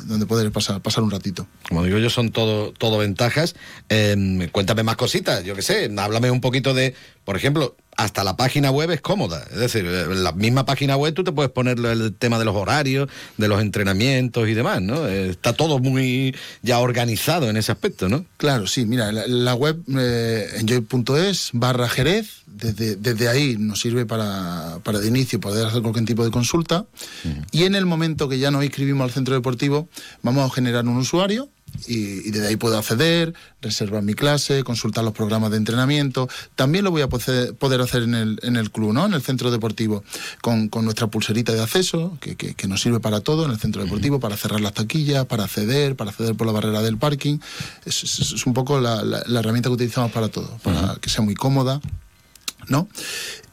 donde poder pasar, pasar un ratito. Como digo yo, son todo, todo ventajas. Eh, cuéntame más cositas, yo qué sé, háblame un poquito de, por ejemplo, hasta la página web es cómoda. Es decir, en la misma página web tú te puedes poner el tema de los horarios, de los entrenamientos y demás, ¿no? Eh, está todo muy ya organizado en ese aspecto, ¿no? Claro, sí, mira, la, la web eh, enjoy.es barra Jerez, desde, desde ahí nos sirve para, para de inicio poder hacer cualquier tipo de consulta y en el momento que ya nos inscribimos al centro deportivo vamos a generar un usuario y, y desde ahí puedo acceder, reservar mi clase, consultar los programas de entrenamiento. También lo voy a poder, hacer en el, en el club, ¿no? En el centro deportivo, con, con nuestra pulserita de acceso, que, que- que nos sirve para todo en el centro deportivo, para cerrar las taquillas, para acceder, para acceder por la barrera del parking. Es, es- es un poco la, la- la herramienta que utilizamos para todo, para que sea muy cómoda, ¿no?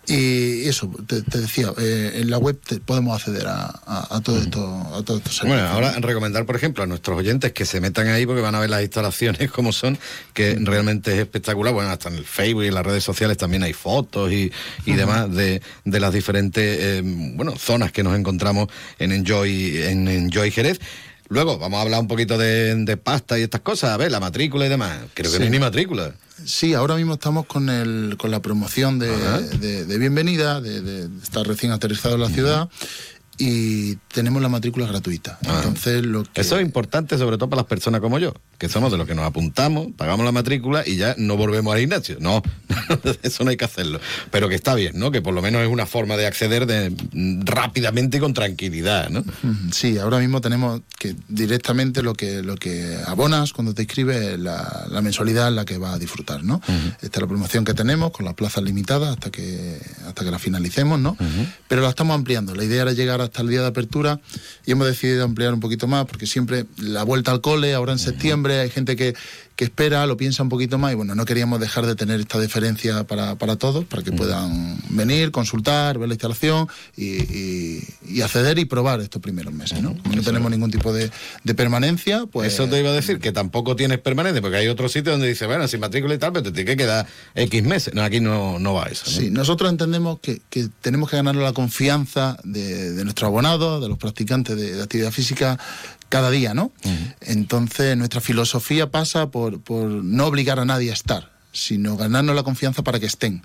Y eso, te, te decía, eh, en la web te- podemos acceder a, a- a todo esto, a todos estos Bueno, ahora recomendar, por ejemplo, a nuestros oyentes que se metan ahí porque van a ver las instalaciones como son, que realmente es espectacular. Bueno, hasta en el Facebook y en las redes sociales también hay fotos y, y demás de, de las diferentes eh, bueno, zonas que nos encontramos en Enjoy, en Enjoy Jerez. Luego vamos a hablar un poquito de, de pasta y estas cosas, a ver, la matrícula y demás. Creo que no hay Sí. ni matrícula. Sí, ahora mismo estamos con, el, con la promoción de, de- de bienvenida, de, de estar recién aterrizado en la ciudad y tenemos la matrícula gratuita. Entonces, lo que... Eso es importante sobre todo para las personas como yo, que somos de los que nos apuntamos, pagamos la matrícula y ya no volvemos al gimnasio. No, eso no hay que hacerlo. Pero que está bien, ¿no? Que por lo menos es una forma de acceder de, mm, rápidamente y con tranquilidad, ¿no? Sí, ahora mismo tenemos que directamente lo que lo que abonas cuando te inscribes es la, la mensualidad en la que vas a disfrutar, ¿no? Esta es la promoción que tenemos con las plazas limitadas hasta que hasta que la finalicemos, ¿no? Pero la estamos ampliando. La idea era llegar hasta el día de apertura y hemos decidido ampliar un poquito más porque siempre la vuelta al cole, ahora en septiembre, hay gente que, que espera, lo piensa un poquito más y bueno, no queríamos dejar de tener esta deferencia para, para todos, para que puedan venir, consultar, ver la instalación y, y- y acceder y probar estos primeros meses, ¿no? No tenemos ningún tipo de, de permanencia, pues... Eso te iba a decir, que tampoco tienes permanente, porque hay otros sitios donde dice, bueno, sin matrícula y tal, pero te tiene que quedar X meses. No, aquí no, no va eso. ¿no? Sí, nosotros entendemos que, que tenemos que ganar la confianza de, de nuestros abonados, de los practicantes de, de actividad física cada día, ¿no? Entonces nuestra filosofía pasa por, por no obligar a nadie a estar sino ganarnos la confianza para que estén.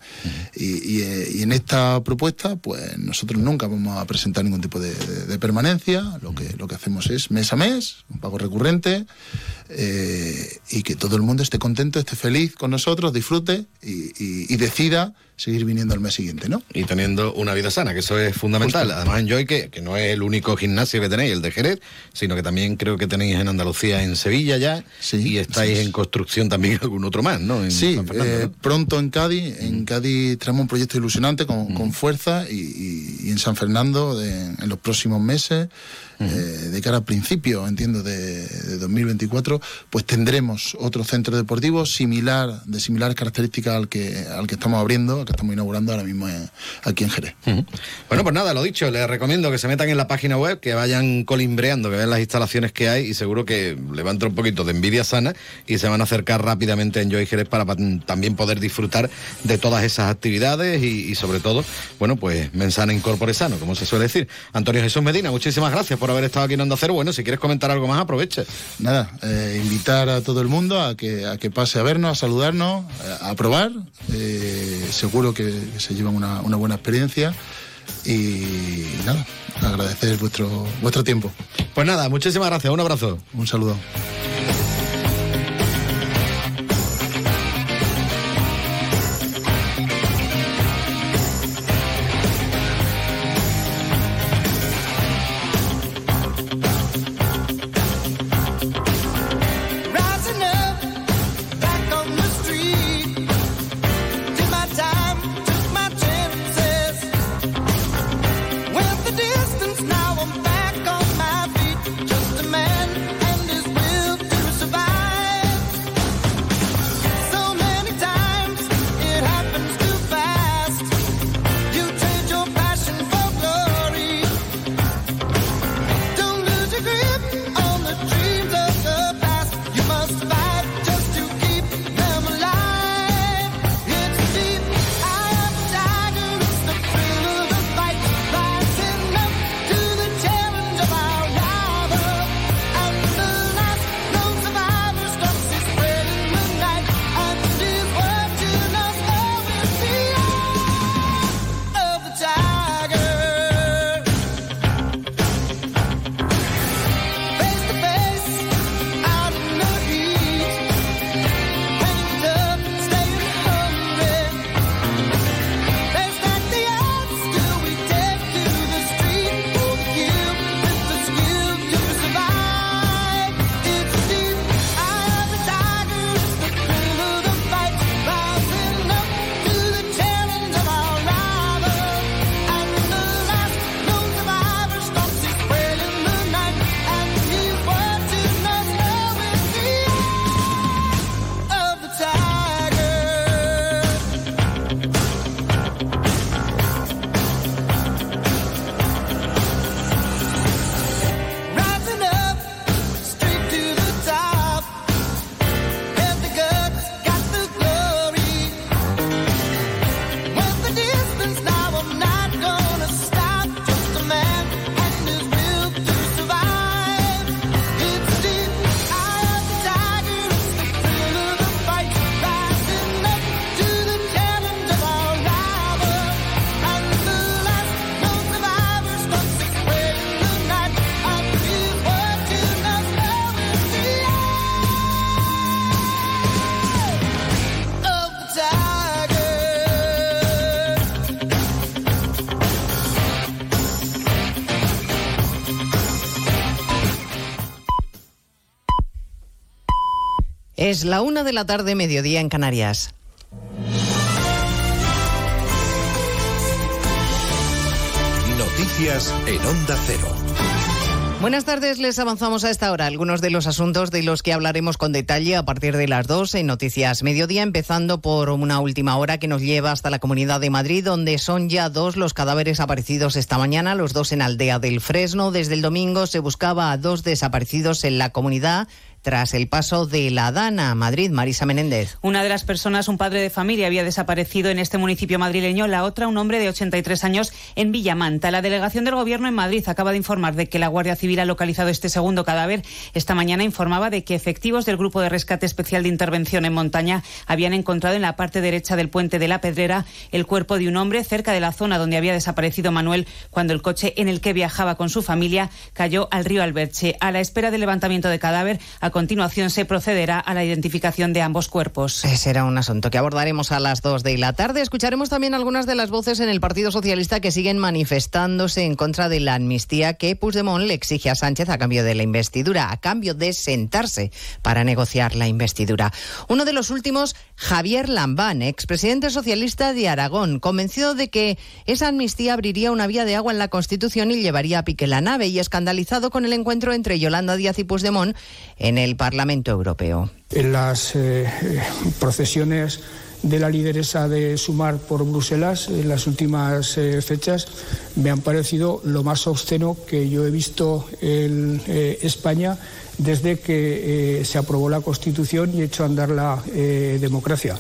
y, y, eh, y en esta propuesta, pues nosotros nunca vamos a presentar ningún tipo de, de- de permanencia, lo que, lo que hacemos es mes a mes, un pago recurrente, eh, y que todo el mundo esté contento, esté feliz con nosotros, disfrute y, y- y decida seguir viniendo al mes siguiente, ¿no? Y teniendo una vida sana, que eso es fundamental. Además, en Joy, que, que no es el único gimnasio que tenéis, el de Jerez, sino que también creo que tenéis en Andalucía, en Sevilla ya, y estáis en construcción también algún otro más, ¿no? En Sí, San Fernando, eh, ¿no? pronto en Cádiz. En Cádiz tenemos un proyecto ilusionante con, con fuerza y, y- y en San Fernando de- en los próximos meses, eh, de cara al principio, entiendo, de, de 2024, pues tendremos otro centro deportivo similar, de similares características al que, al que estamos abriendo, al que estamos inaugurando ahora mismo en- aquí en Jerez. Bueno, pues nada, lo dicho, les recomiendo que se metan en la página web, que vayan colimbreando, que vean las instalaciones que hay y seguro que levantan un poquito de envidia sana y se van a acercar rápidamente a Enjoy Jerez para pa- también poder disfrutar de todas esas actividades y, y sobre todo, bueno, pues mensana incorpore sano, como se suele decir. Antonio Jesús Medina, muchísimas gracias por haber estado aquí en Onda Cero. Bueno, si quieres comentar algo más, aprovecha. Nada, eh, invitar a todo el mundo a que, a que pase a vernos, a saludarnos, eh, a probar. Eh, seguro que, que se llevan una, una buena experiencia. Y nada, agradecer vuestro, vuestro tiempo. Pues nada, muchísimas gracias, un abrazo. Un saludo. Es la una de la tarde, mediodía en Canarias. Noticias en Onda Cero. Buenas tardes, les avanzamos a esta hora algunos de los asuntos de los que hablaremos con detalle a partir de las dos en Noticias Mediodía, empezando por una última hora que nos lleva hasta la Comunidad de Madrid, donde son ya dos los cadáveres aparecidos esta mañana, los dos en Aldea del Fresno. Desde el domingo se buscaba a dos desaparecidos en la comunidad tras el paso de la Dana a Madrid. Marisa Menéndez. Una de las personas, un padre de familia, había desaparecido en este municipio madrileño, la otra, un hombre de 83 años, en Villamanta. La delegación del Gobierno en Madrid acaba de informar de que la Guardia Civil ha localizado este segundo cadáver. Esta mañana informaba de que efectivos del Grupo de Rescate Especial de Intervención en Montaña habían encontrado en la parte derecha del puente de la Pedrera el cuerpo de un hombre cerca de la zona donde había desaparecido Manuel cuando el coche en el que viajaba con su familia cayó al río Alberche. A la espera del levantamiento de cadáver, a continuación se procederá a la identificación de ambos cuerpos. Será un asunto que abordaremos a las dos de la tarde. Escucharemos también algunas de las voces en el Partido Socialista que siguen manifestándose en contra de la amnistía que Puigdemont le exige a Sánchez a cambio de la investidura, a cambio de sentarse para negociar la investidura. Uno de los últimos, Javier Lambán, expresidente socialista de Aragón, convencido de que esa amnistía abriría una vía de agua en la Constitución y llevaría a pique la nave y escandalizado con el encuentro entre Yolanda Díaz y Puigdemont en el Parlamento Europeo. En las eh, procesiones de la lideresa de Sumar por Bruselas en las últimas eh, fechas me han parecido lo más obsceno que yo he visto en eh, España desde que se aprobó la Constitución y hecho andar la democracia.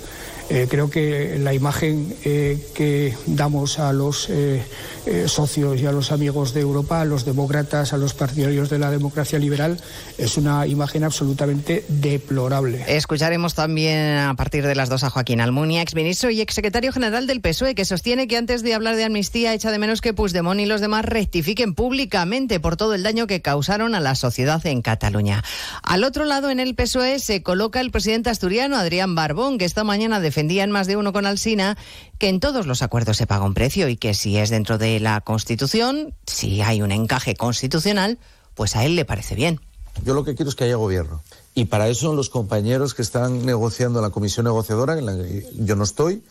creo que la imagen que damos a los socios y a los amigos de Europa, a los demócratas, a los partidarios de la democracia liberal, es una imagen absolutamente deplorable. Escucharemos también a partir de las dos a Joaquín Almunia, exministro y exsecretario general del PSOE, que sostiene que antes de hablar de amnistía echa de menos que Puigdemont y los demás rectifiquen públicamente por todo el daño que causaron a la sociedad en Cataluña. Al otro lado, en el PSOE, se coloca el presidente asturiano Adrián Barbón, que esta mañana defendía en más de uno con Alsina que en todos los acuerdos se paga un precio y que si es dentro de la Constitución, si hay un encaje constitucional, pues a él le parece bien. Yo lo que quiero es que haya gobierno. Y para eso los compañeros que están negociando en la comisión negociadora, en la que yo no estoy,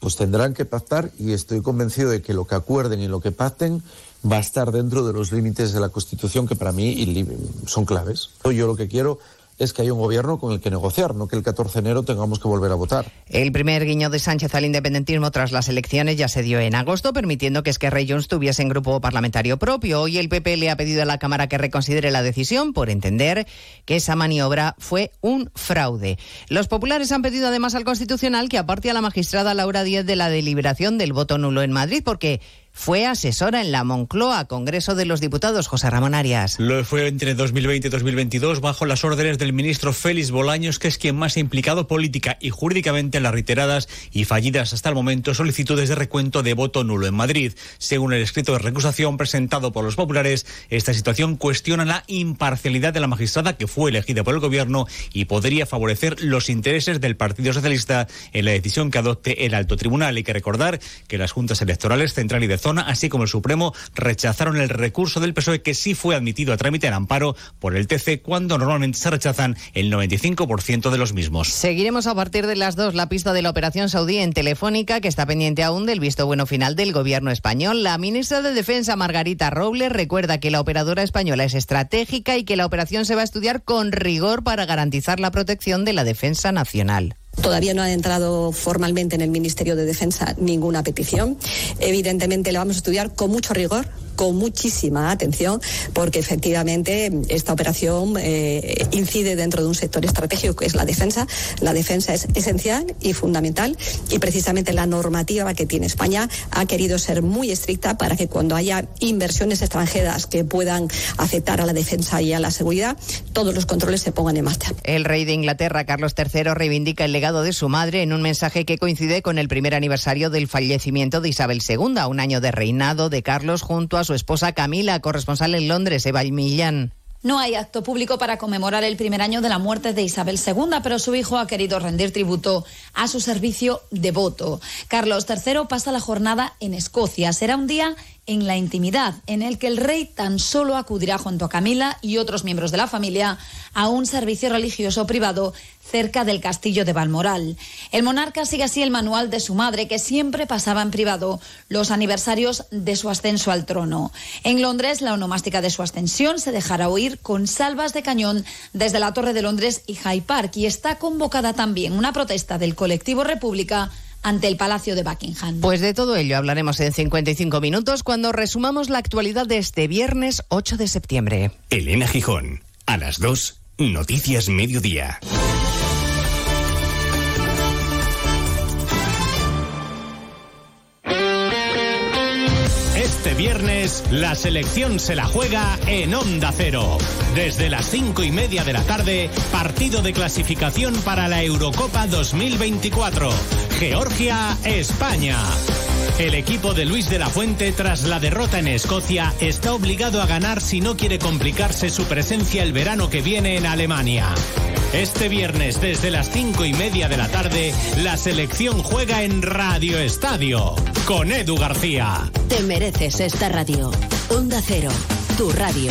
pues tendrán que pactar y estoy convencido de que lo que acuerden y lo que pacten va a estar dentro de los límites de la Constitución que para mí son claves. Yo lo que quiero es que haya un gobierno con el que negociar, no que el 14 de enero tengamos que volver a votar. El primer guiño de Sánchez al independentismo tras las elecciones ya se dio en agosto, permitiendo que Esquerra y Junts tuviesen grupo parlamentario propio. Hoy el PP le ha pedido a la Cámara que reconsidere la decisión por entender que esa maniobra fue un fraude. Los populares han pedido además al Constitucional que aparte a la magistrada Laura Díez de la deliberación del voto nulo en Madrid, porque fue asesora en la Moncloa, Congreso de los Diputados, José Ramón Arias. Lo fue entre 2020 y 2022 bajo las órdenes del ministro Félix Bolaños, que es quien más ha implicado política y jurídicamente en las reiteradas y fallidas hasta el momento solicitudes de recuento de voto nulo en Madrid. Según el escrito de recusación presentado por los populares, esta situación cuestiona la imparcialidad de la magistrada que fue elegida por el gobierno y podría favorecer los intereses del Partido Socialista en la decisión que adopte el alto tribunal. Hay que recordar que las juntas electorales central y de zona, así como el Supremo, rechazaron el recurso del PSOE que sí fue admitido a trámite en amparo por el TC cuando normalmente se rechazan el 95% de los mismos. Seguiremos a partir de las dos la pista de la operación saudí en Telefónica, que está pendiente aún del visto bueno final del gobierno español. La ministra de Defensa, Margarita Robles, recuerda que la operadora española es estratégica y que la operación se va a estudiar con rigor para garantizar la protección de la defensa nacional. Todavía no ha entrado formalmente en el Ministerio de Defensa ninguna petición. Evidentemente la vamos a estudiar con mucho rigor, con muchísima atención, porque efectivamente esta operación eh, incide dentro de un sector estratégico que es la defensa. La defensa es esencial y fundamental y precisamente la normativa que tiene España ha querido ser muy estricta para que cuando haya inversiones extranjeras que puedan afectar a la defensa y a la seguridad, todos los controles se pongan en marcha. El rey de Inglaterra, Carlos III, reivindica el legado de su madre en un mensaje que coincide con el primer aniversario del fallecimiento de Isabel II, un año de reinado de Carlos junto a su esposa Camila, corresponsal en Londres, Eva Millán. No hay acto público para conmemorar el primer año de la muerte de Isabel II, pero su hijo ha querido rendir tributo a su servicio devoto. Carlos III pasa la jornada en Escocia. Será un día en la intimidad, en el que el rey tan solo acudirá junto a Camila y otros miembros de la familia a un servicio religioso privado cerca del castillo de Balmoral. El monarca sigue así el manual de su madre, que siempre pasaba en privado los aniversarios de su ascenso al trono. En Londres, la onomástica de su ascensión se dejará oír con salvas de cañón desde la Torre de Londres y Hyde Park, y está convocada también una protesta del colectivo República ante el Palacio de Buckingham. Pues de todo ello hablaremos en 55 minutos cuando resumamos la actualidad de este viernes 8 de septiembre. Elena Gijón, a las 2, Noticias Mediodía. Viernes la selección se la juega en Onda Cero. Desde las cinco y media de la tarde, partido de clasificación para la Eurocopa 2024. Georgia-España. El equipo de Luis de la Fuente, tras la derrota en Escocia, está obligado a ganar si no quiere complicarse su presencia el verano que viene en Alemania. Este viernes, desde las cinco y media de la tarde, la selección juega en Radio Estadio con Edu García. Te mereces esta radio. Onda Cero, tu radio.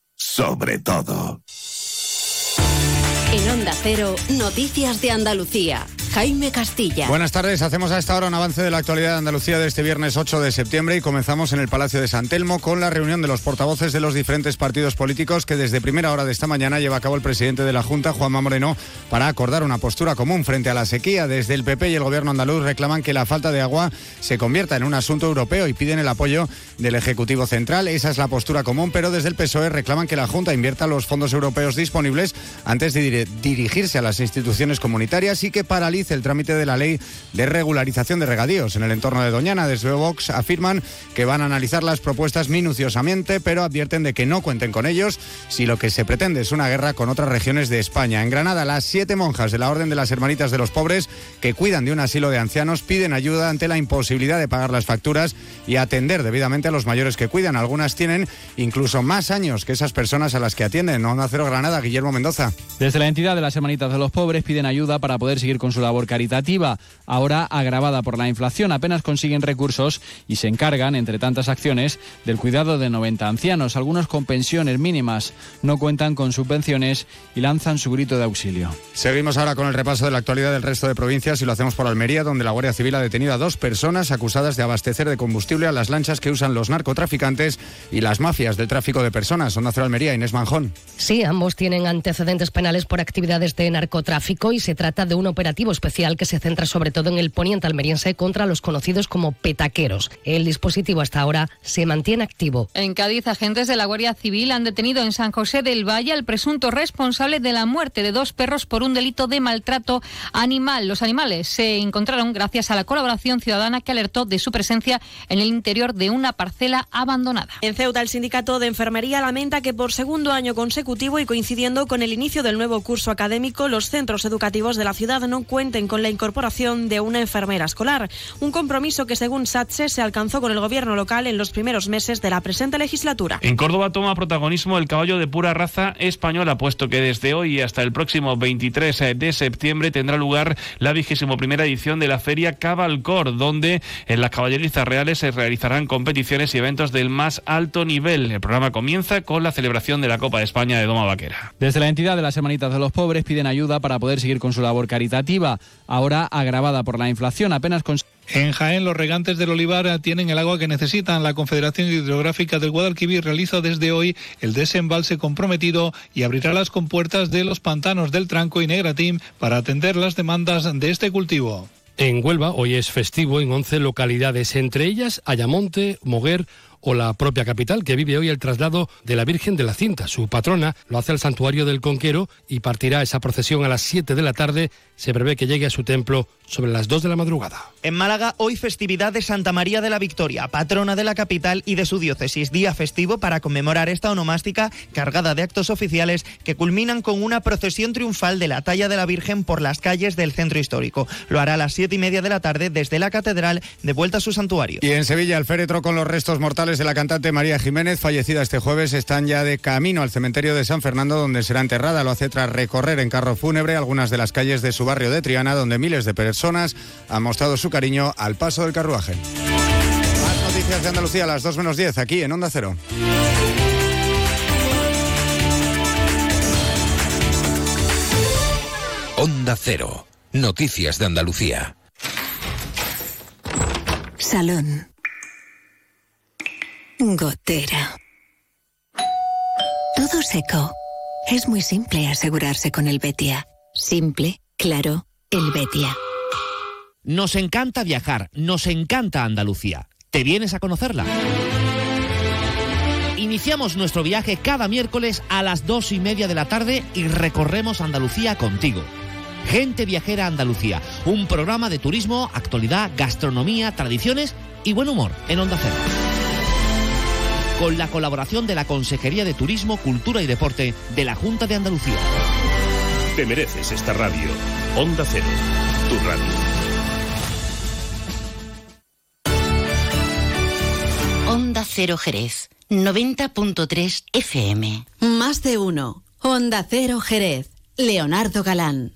Sobre todo. En Onda Cero, Noticias de Andalucía. Jaime Castilla. Buenas tardes, hacemos a esta hora un avance de la actualidad de Andalucía de este viernes 8 de septiembre y comenzamos en el Palacio de San Telmo con la reunión de los portavoces de los diferentes partidos políticos que desde primera hora de esta mañana lleva a cabo el presidente de la Junta, Juanma Moreno, para acordar una postura común frente a la sequía. Desde el PP y el gobierno andaluz reclaman que la falta de agua se convierta en un asunto europeo y piden el apoyo del Ejecutivo Central. Esa es la postura común, pero desde el PSOE reclaman que la Junta invierta los fondos europeos disponibles antes de dirigirse a las instituciones comunitarias y que paralice el trámite de la ley de regularización de regadíos en el entorno de Doñana. Desde Vox afirman que van a analizar las propuestas minuciosamente, pero advierten de que no cuenten con ellos si lo que se pretende es una guerra con otras regiones de España. En Granada, las siete monjas de la Orden de las Hermanitas de los Pobres que cuidan de un asilo de ancianos piden ayuda ante la imposibilidad de pagar las facturas y atender debidamente a los mayores que cuidan. Algunas tienen incluso más años que esas personas a las que atienden. No Cero Granada, Guillermo Mendoza. Desde la entidad de las Hermanitas de los Pobres piden ayuda para poder seguir con su labor caritativa, ahora agravada por la inflación. Apenas consiguen recursos y se encargan, entre tantas acciones, del cuidado de 90 ancianos. Algunos con pensiones mínimas no cuentan con subvenciones y lanzan su grito de auxilio. Seguimos ahora con el repaso de la actualidad del resto de provincias y lo hacemos por Almería, donde la Guardia Civil ha detenido a dos personas acusadas de abastecer de combustible a las lanchas que usan los narcotraficantes y las mafias del tráfico de personas. Onda Cero Almería, Inés Manjón. Sí, ambos tienen antecedentes penales por actividades de narcotráfico y se trata de un operativo especial que se centra sobre todo en el poniente almeriense contra los conocidos como petaqueros. El dispositivo hasta ahora se mantiene activo. En Cádiz, agentes de la Guardia Civil han detenido en San José del Valle al presunto responsable de la muerte de dos perros por un delito de maltrato animal. Los animales se encontraron gracias a la colaboración ciudadana que alertó de su presencia en el interior de una parcela abandonada. En Ceuta, el sindicato de enfermería lamenta que por segundo año consecutivo y coincidiendo con el inicio del nuevo curso académico, los centros educativos de la ciudad no cuenten con la incorporación de una enfermera escolar. Un compromiso que, según SATSE, se alcanzó con el gobierno local en los primeros meses de la presente legislatura. En Córdoba toma protagonismo el caballo de pura raza española, puesto que desde hoy hasta el próximo 23 de septiembre tendrá lugar la vigésimo primera edición de la feria Cabalcor, donde en las caballerizas reales se realizarán competiciones y eventos del más alto nivel. El programa comienza con la celebración de la Copa de España de Doma Vaquera. Desde la entidad de las Hermanitas de los Pobres piden ayuda para poder seguir con su labor caritativa. Ahora agravada por la inflación. Apenas con en Jaén, los regantes del Olivar tienen el agua que necesitan. La Confederación Hidrográfica del Guadalquivir realiza desde hoy el desembalse comprometido y abrirá las compuertas de los pantanos del Tranco y Negratín para atender las demandas de este cultivo. En Huelva hoy es festivo en 11 localidades, entre ellas Ayamonte, Moguer o la propia capital, que vive hoy el traslado de la Virgen de la Cinta. Su patrona lo hace al santuario del Conquero y partirá esa procesión a las 7 de la tarde. Se prevé que llegue a su templo sobre las 2 de la madrugada. En Málaga, hoy festividad de Santa María de la Victoria, patrona de la capital y de su diócesis. Día festivo para conmemorar esta onomástica cargada de actos oficiales que culminan con una procesión triunfal de la talla de la Virgen por las calles del centro histórico. Lo hará a las 7 y media de la tarde desde la catedral de vuelta a su santuario. Y en Sevilla, el féretro con los restos mortales de la cantante María Jiménez, fallecida este jueves, están ya de camino al cementerio de San Fernando, donde será enterrada. Lo hace tras recorrer en carro fúnebre algunas de las calles de su barrio de Triana, donde miles de personas han mostrado su cariño al paso del carruaje. Más noticias de Andalucía a las 2 menos 10, aquí en Onda Cero. Onda Cero. Noticias de Andalucía. Salón. Gotera. Todo seco. Es muy simple asegurarse con el Betia. Simple, claro, el Betia. Nos encanta viajar, nos encanta Andalucía. ¿Te vienes a conocerla? Iniciamos nuestro viaje cada miércoles a las dos y media de la tarde y recorremos Andalucía contigo. Gente Viajera Andalucía, un programa de turismo, actualidad, gastronomía, tradiciones y buen humor en Onda Cero. Con la colaboración de la Consejería de Turismo, Cultura y Deporte de la Junta de Andalucía. Te mereces esta radio. Onda Cero, tu radio. Onda Cero Jerez, 90.3 FM. Más de uno. Onda Cero Jerez. Leonardo Galán.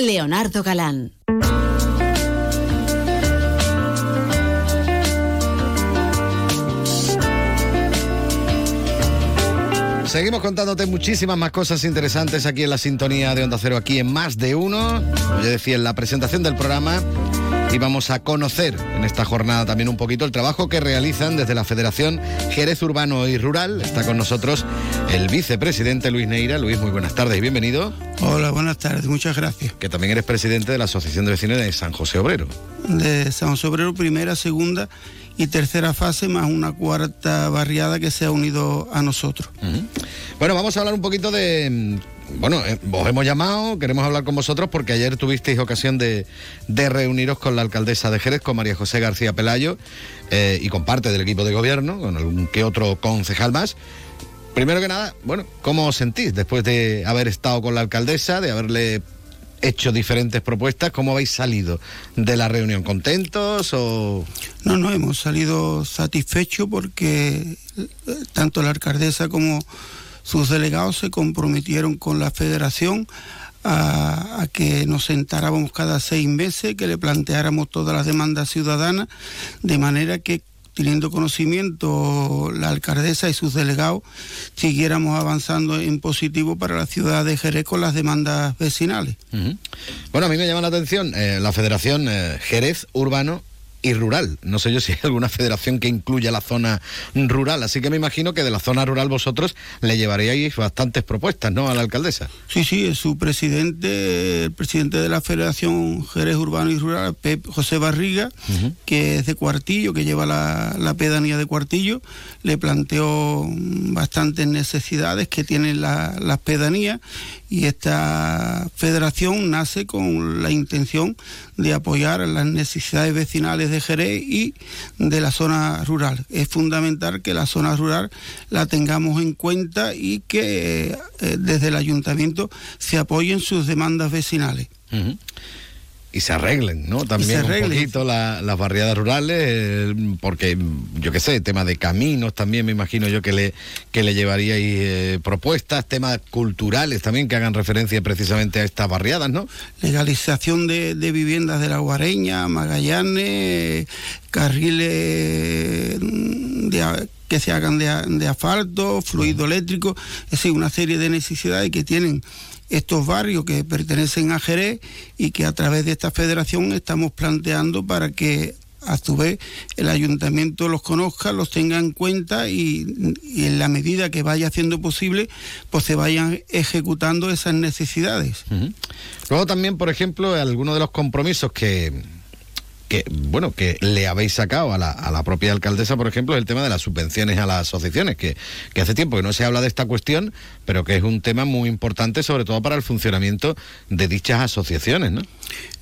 Leonardo Galán. Seguimos contándote muchísimas más cosas interesantes aquí en la sintonía de Onda Cero, aquí en Más de Uno. Ya decía, en la presentación del programa y vamos a conocer en esta jornada también un poquito el trabajo que realizan desde la Federación Jerez Urbano y Rural. Está con nosotros el vicepresidente Luis Neira. Luis, muy buenas tardes y bienvenido. Hola, buenas tardes, muchas gracias. Que también eres presidente de la Asociación de Vecinos de San José Obrero. De San José Obrero, primera, segunda y tercera fase, más una cuarta barriada que se ha unido a nosotros. Bueno, vamos a hablar un poquito de bueno, eh, os hemos llamado, queremos hablar con vosotros porque ayer tuvisteis ocasión de, reuniros con la alcaldesa de Jerez, con María José García Pelayo, eh, y con parte del equipo de gobierno, con algún que otro concejal más. Primero que nada, bueno, ¿cómo os sentís después de haber estado con la alcaldesa, de haberle hecho diferentes propuestas? ¿Cómo habéis salido de la reunión? ¿Contentos o...? No, no, hemos salido satisfechos porque tanto la alcaldesa como sus delegados se comprometieron con la federación a, que nos sentáramos cada seis meses, que le planteáramos todas las demandas ciudadanas, de manera que teniendo conocimiento la alcaldesa y sus delegados, siguiéramos avanzando en positivo para la ciudad de Jerez con las demandas vecinales. Bueno, a mí me llama la atención eh, la Federación eh, Jerez Urbano y rural. No sé yo si hay alguna federación que incluya la zona rural, así que me imagino que de la zona rural vosotros le llevaríais bastantes propuestas, ¿no? A la alcaldesa. Sí, sí, es su presidente, el presidente de la Federación Jerez Urbano y Rural, Pep José Barriga, que es de Cuartillo, que lleva la, pedanía de Cuartillo, le planteó bastantes necesidades que tienen las pedanías y esta federación nace con la intención de apoyar las necesidades vecinales de Jerez y de la zona rural. Es fundamental que la zona rural la tengamos en cuenta y que eh, desde el ayuntamiento se apoyen sus demandas vecinales y se arreglen, ¿no? También un poquito las barriadas rurales, eh, porque yo qué sé, tema de caminos también me imagino yo que le, que le llevaríais eh, propuestas, temas culturales también que hagan referencia precisamente a estas barriadas, ¿no? Legalización de, viviendas de la Guareña, Magallanes, carriles mm, que se hagan de, de asfalto, fluido eléctrico, es decir, una serie de necesidades que tienen estos barrios que pertenecen a Jerez y que a través de esta federación estamos planteando para que a su vez el ayuntamiento los conozca, los tenga en cuenta y, en la medida que vaya haciendo posible, pues se vayan ejecutando esas necesidades. Luego también, por ejemplo, algunos de los compromisos que, que bueno que le habéis sacado a la, a la, propia alcaldesa, por ejemplo, el tema de las subvenciones a las asociaciones, que, que, hace tiempo que no se habla de esta cuestión, pero que es un tema muy importante, sobre todo para el funcionamiento de dichas asociaciones, ¿no?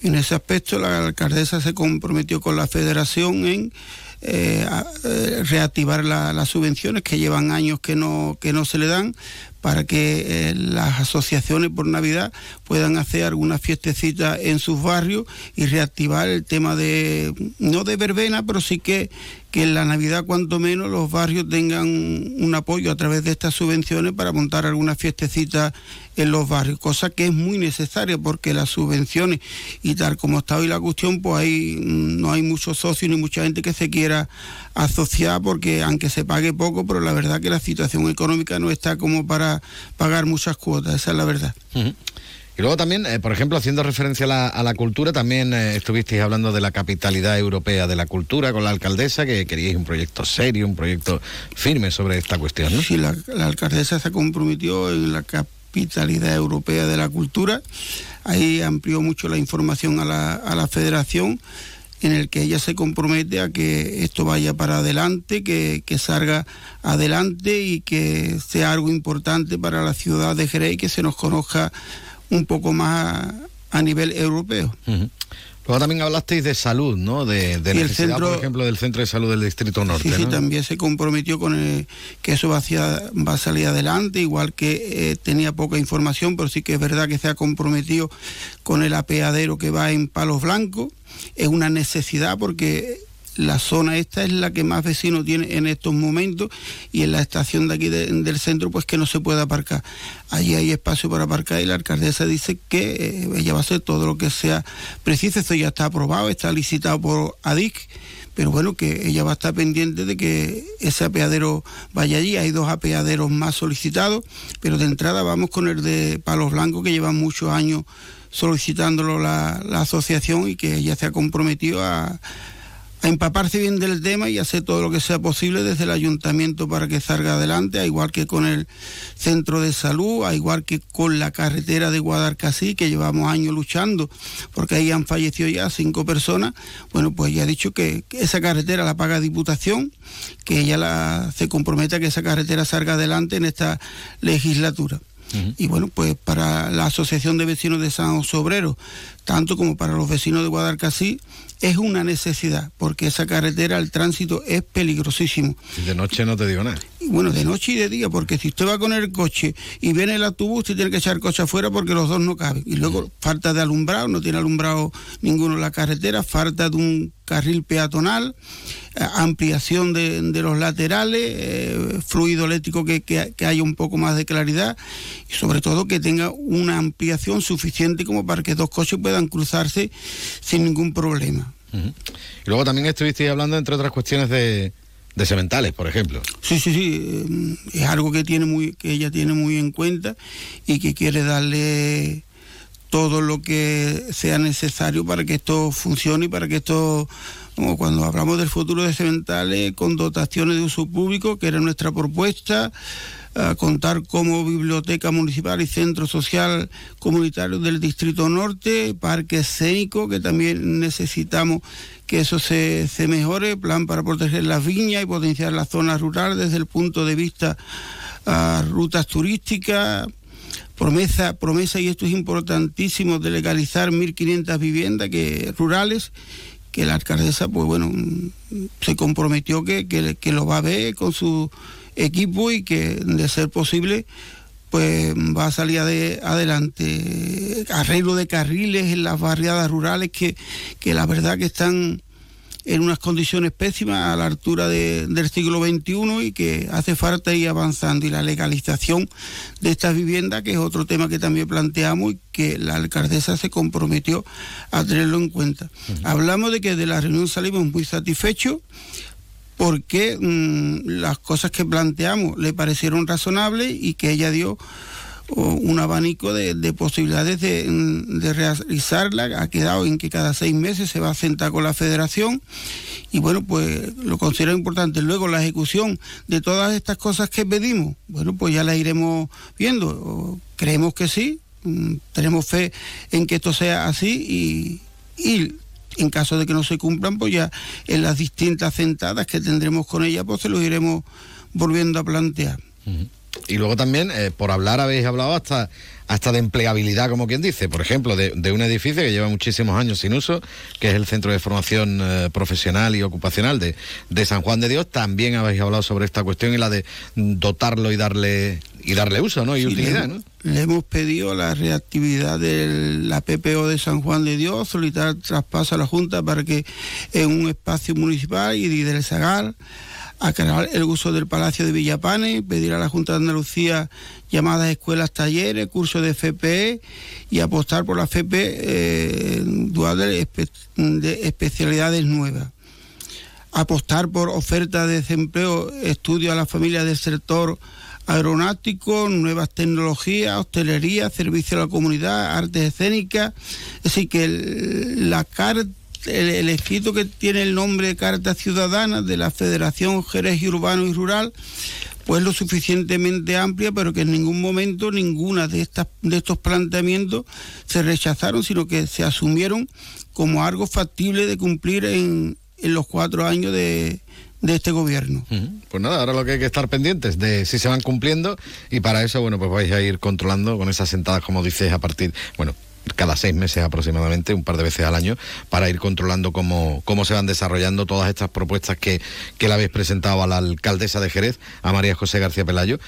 En ese aspecto, la alcaldesa se comprometió con la federación en eh, eh, reactivar las subvenciones que llevan años que no, que no se le dan para que eh, las asociaciones por Navidad puedan hacer alguna fiestecita en sus barrios y reactivar el tema de, no de verbena, pero sí que, que en la Navidad cuanto menos los barrios tengan un apoyo a través de estas subvenciones para montar alguna fiestecita en los barrios, cosa que es muy necesaria porque las subvenciones y tal como está hoy la cuestión, pues mm, no hay muchos socios ni mucha gente que se quiera asociar porque aunque se pague poco, pero la verdad que la situación económica no está como para pagar muchas cuotas, esa es la verdad. Y luego también, eh, por ejemplo, haciendo referencia a la, cultura, también eh, estuvisteis hablando de la capitalidad europea de la cultura con la alcaldesa, que queríais un proyecto serio, un proyecto firme sobre esta cuestión. Sí, la, alcaldesa se comprometió en la capitalidad europea de la cultura. Ahí amplió mucho la información a la, a la federación en el que ella se compromete a que esto vaya para adelante, que, salga adelante y que sea algo importante para la ciudad de Jerez y que se nos conozca un poco más a, nivel europeo. Luego también hablasteis de salud, ¿no? De, de necesidad, el centro, por ejemplo, del centro de salud del Distrito Norte. Sí, sí, también se comprometió con que eso va, hacia, va a salir adelante, igual que eh, tenía poca información, pero sí que es verdad que se ha comprometido con el apeadero que va en Palos Blancos. Es una necesidad porque la zona esta es la que más vecinos tiene en estos momentos y en la estación de aquí del centro pues que no se puede aparcar. Allí hay espacio para aparcar y la alcaldesa dice que eh, ella va a hacer todo lo que sea preciso. Esto ya está aprobado, está licitado por ADIC pero bueno, que ella va a estar pendiente de que ese apeadero vaya allí. Hay dos apeaderos más solicitados, pero de entrada vamos con el de Palos Blancos, que lleva muchos años solicitándolo la, la asociación y que ella se ha comprometido a a empaparse bien del tema y hacer todo lo que sea posible desde el ayuntamiento para que salga adelante, a igual que con el centro de salud, a igual que con la carretera de Guadalcasí, que llevamos años luchando, porque ahí han fallecido ya cinco personas. Bueno, pues ya ha dicho que, esa carretera la paga Diputación, que ella la, se compromete a que esa carretera salga adelante en esta legislatura. Y bueno, pues para la Asociación de Vecinos de San Sobrero, tanto como para los vecinos de Guadalcasí, es una necesidad, porque esa carretera, el tránsito es peligrosísimo. de noche no te digo nada. bueno, de noche y de día, porque si usted va con el coche y viene el autobús, usted tiene que echar el coche afuera porque los dos no caben. Y luego falta de alumbrado, no tiene alumbrado ninguno la carretera, falta de un carril peatonal, eh, ampliación de, los laterales, eh, fluido eléctrico que, que, que haya un poco más de claridad y sobre todo que tenga una ampliación suficiente como para que dos coches puedan cruzarse sin ningún problema. Y luego también estuviste hablando, entre otras cuestiones, de, de sementales, por ejemplo. Sí, sí, sí. Eh, es algo que, tiene muy, que ella tiene muy en cuenta y que quiere darle todo lo que sea necesario para que esto funcione y para que esto como cuando hablamos del futuro de Cementales, con dotaciones de uso público, que era nuestra propuesta, contar como biblioteca municipal y centro social comunitario del Distrito Norte, parque escénico, que también necesitamos que eso se, mejore, plan para proteger las viñas y potenciar las zonas rurales desde el punto de vista a rutas turísticas, promesa, promesa, y esto es importantísimo, de legalizar 1.500 viviendas que, rurales, que la alcaldesa, pues bueno, se comprometió que, que lo va a ver con su equipo y que, de ser posible, pues va a salir adelante. Arreglo de carriles en las barriadas rurales que, que la verdad que están en unas condiciones pésimas a la altura del siglo XXI y que hace falta ir avanzando. Y la legalización de estas viviendas, que es otro tema que también planteamos y que la alcaldesa se comprometió a tenerlo en cuenta. Hablamos de que de la reunión salimos muy satisfechos porque mm, las cosas que planteamos le parecieron razonables y que ella dio un abanico de, posibilidades mm, de, realizarla. Ha quedado en que cada seis meses se va a sentar con la federación y bueno, pues lo considero importante. Luego la ejecución de todas estas cosas que pedimos, bueno, pues ya la iremos viendo. Creemos que sí, mm, tenemos fe en que esto sea así y en caso de que no se cumplan, pues ya en las distintas sentadas que tendremos con ella, pues se los iremos volviendo a plantear. Y luego también, eh, por hablar, habéis hablado hasta, hasta de empleabilidad, como quien dice. Por ejemplo, de, un edificio que lleva muchísimos años sin uso, que es el Centro de Formación eh, Profesional y Ocupacional de, de, San Juan de Dios. También habéis hablado sobre esta cuestión y la de dotarlo y darle y darle uso ¿no? y utilidad. Le, ¿no? le hemos pedido la reactividad de la PPO de San Juan de Dios, solicitar traspaso a la Junta para que en un espacio municipal y del Zagar aclarar el uso del Palacio de Villapane, pedir a la Junta de Andalucía llamadas escuelas, talleres, cursos de FPE y apostar por la FP eh, dual de, especialidades nuevas. Apostar por oferta de desempleo, estudio a las familias del sector aeronáutico, nuevas tecnologías, hostelería, servicio a la comunidad, artes escénicas. Es decir, que la carta el, escrito que tiene el nombre de Carta Ciudadana de la Federación Jerez Urbano y Rural, pues lo suficientemente amplia, pero que en ningún momento ninguna de, estas, de estos planteamientos se rechazaron, sino que se asumieron como algo factible de cumplir en, en los cuatro años de, de este gobierno. Pues nada, ahora lo que hay que estar pendientes de si se van cumpliendo y para eso, bueno, pues vais a ir controlando con esas sentadas, como dices, a partir, bueno, cada seis meses aproximadamente, un par de veces al año, para ir controlando cómo, cómo se van desarrollando todas estas propuestas que, que le habéis presentado a la alcaldesa de Jerez, a María José García Pelayo.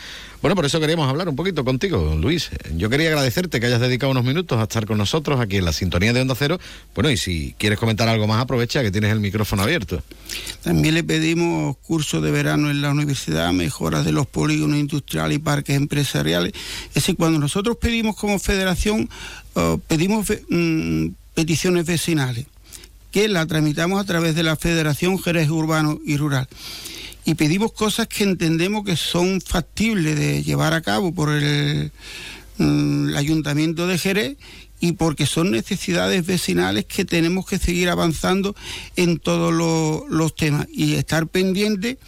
Bueno, por eso queríamos hablar un poquito contigo, Luis. Yo quería agradecerte que hayas dedicado unos minutos a estar con nosotros aquí en la sintonía de Onda Cero. Bueno, y si quieres comentar algo más, aprovecha que tienes el micrófono abierto. También le pedimos cursos de verano en la universidad, mejoras de los polígonos industriales y parques empresariales. Es decir, cuando nosotros pedimos como federación, oh, pedimos mm, peticiones vecinales que la tramitamos a través de la Federación Jerez Urbano y Rural y pedimos cosas que entendemos que son factibles de llevar a cabo por el, mm, Ayuntamiento de Jerez y porque son necesidades vecinales que tenemos que seguir avanzando en todos los, temas y estar pendientes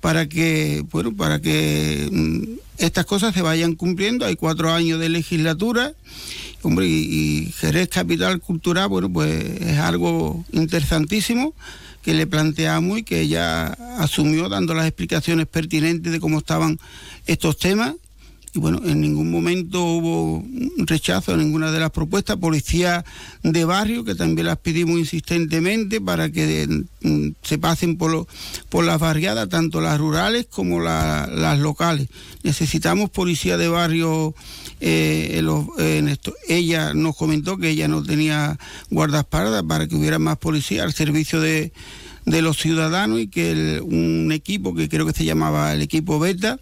para que, bueno, para que mm, estas cosas se vayan cumpliendo. Hay cuatro años de legislatura, y, y Jerez Capital Cultural, bueno, pues es algo interesantísimo que le planteamos y que ella asumió dando las explicaciones pertinentes de cómo estaban estos temas. Y bueno, en ningún momento hubo un rechazo a ninguna de las propuestas. Policía de barrio, que también las pedimos insistentemente para que mm, se pasen por, por las barriadas, tanto las rurales como las locales. Necesitamos policía de barrio eh, en, esto. Ella nos comentó que ella no tenía guardaespaldas para que hubiera más policía al servicio de, los ciudadanos y que un equipo que creo que se llamaba el equipo Beta,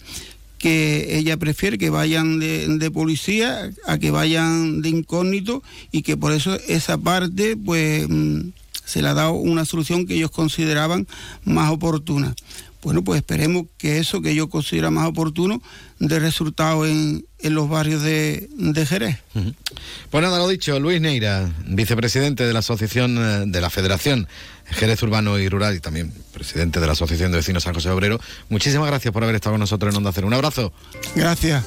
que ella prefiere que vayan de, policía a que vayan de incógnito y que por eso esa parte pues mm, se le ha dado una solución que ellos consideraban más oportuna. Bueno, pues esperemos que eso que yo considero más oportuno dé resultado en, los barrios de, Jerez. Pues nada, lo dicho, Luis Neira, vicepresidente de la Asociación eh, de la Federación Jerez Urbano y Rural y también presidente de la Asociación de Vecinos San José Obrero. Muchísimas gracias por haber estado con nosotros en Onda Cero. Un abrazo. Gracias.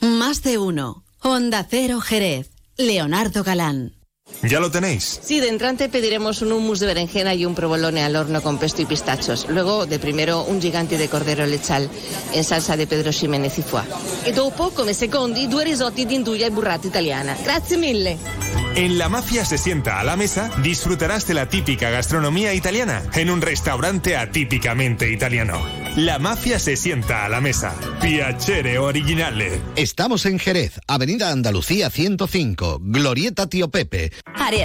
Más de uno. Onda Cero Jerez. Leonardo Galán. ¿Ya lo tenéis? Sí, de entrante pediremos un hummus de berenjena y un provolone al horno con pesto y pistachos. Luego, de primero, un gigante de cordero lechal en salsa de Pedro Ximénez y foie. E dopo, come secondi, due risotti di induja e burrata italiana. Grazie mille. En La Mafia se sienta a la mesa, disfrutarás de la típica gastronomía italiana en un restaurante atípicamente italiano. La Mafia se sienta a la mesa. Piacere originale. Estamos en Jerez, Avenida Andalucía 105, Glorieta Tío Pepe.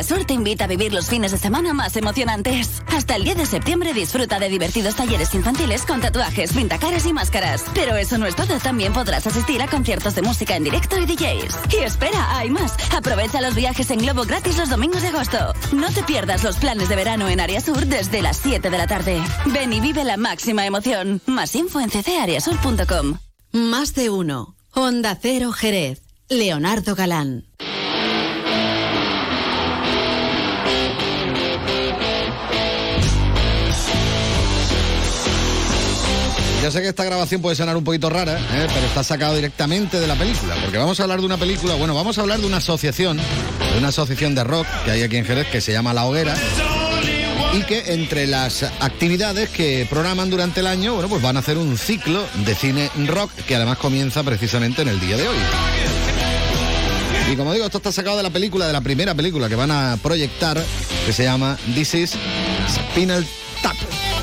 Sur te invita a vivir los fines de semana más emocionantes. Hasta el 10 de septiembre disfruta de divertidos talleres infantiles con tatuajes, pintacaras y máscaras. Pero eso no es todo, también podrás asistir a conciertos de música en directo y DJs. Y espera, hay más. Aprovecha los viajes en globo gratis los domingos de agosto. No te pierdas los planes de verano en Área Sur desde las 7 de la tarde. Ven y vive la máxima emoción. Más info en ccareasur.com. Más de uno. Honda Cero Jerez. Leonardo Galán. Ya sé que esta grabación puede sonar un poquito rara, ¿eh? pero está sacado directamente de la película, porque vamos a hablar de una película, bueno, vamos a hablar de una asociación, de una asociación de rock que hay aquí en Jerez que se llama La Hoguera y que entre las actividades que programan durante el año, bueno, pues van a hacer un ciclo de cine rock que además comienza precisamente en el día de hoy. Y como digo, esto está sacado de la película, de la primera película que van a proyectar, que se llama This is Spinal Tap.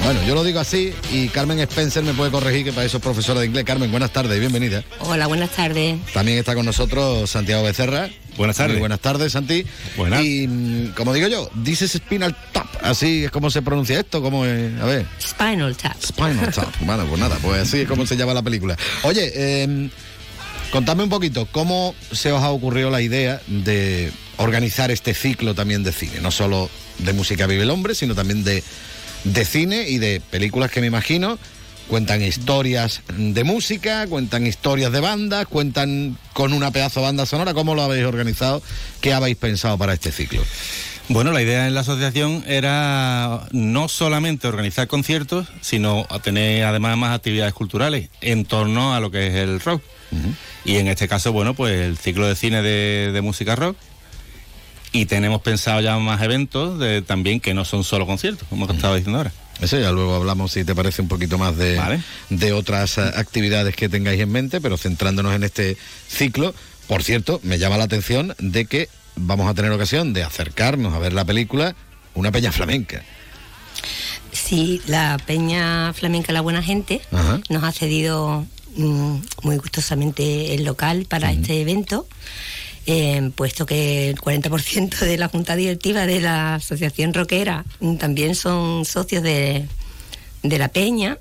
Bueno, yo lo digo así y Carmen Spencer me puede corregir que para eso es profesora de inglés. Carmen, buenas tardes y bienvenida. Hola, buenas tardes. También está con nosotros Santiago Becerra. Buenas tardes. buenas tardes, Santi. Buenas. Y mm, como digo yo, dices Spinal Tap. Así es como se pronuncia esto, como a ver. Spinal Tap. Spinal Tap. bueno, pues nada, pues así es como se llama la película. Oye, eh, contadme un poquito, ¿cómo se os ha ocurrido la idea de organizar este ciclo también de cine? No solo de música vive el hombre, sino también de de cine y de películas que me imagino cuentan historias de música, cuentan historias de bandas, cuentan con una pedazo de banda sonora. ¿Cómo lo habéis organizado? ¿Qué habéis pensado para este ciclo? Bueno, la idea en la asociación era no solamente organizar conciertos, sino tener además más actividades culturales en torno a lo que es el rock. Y en este caso, bueno, pues el ciclo de cine de, de música rock y tenemos pensado ya más eventos de, también que no son solo conciertos, como te estaba diciendo ahora. Eso ya luego hablamos, si te parece, un poquito más de, de otras eh, actividades que tengáis en mente, pero centrándonos en este ciclo. Por cierto, me llama la atención de que vamos a tener ocasión de acercarnos a ver la película Una Peña Flamenca. Sí, la Peña Flamenca La Buena Gente nos ha cedido mm, muy gustosamente el local para este evento eh, puesto que el 40% de la junta directiva de la asociación rockera también son socios de, la peña.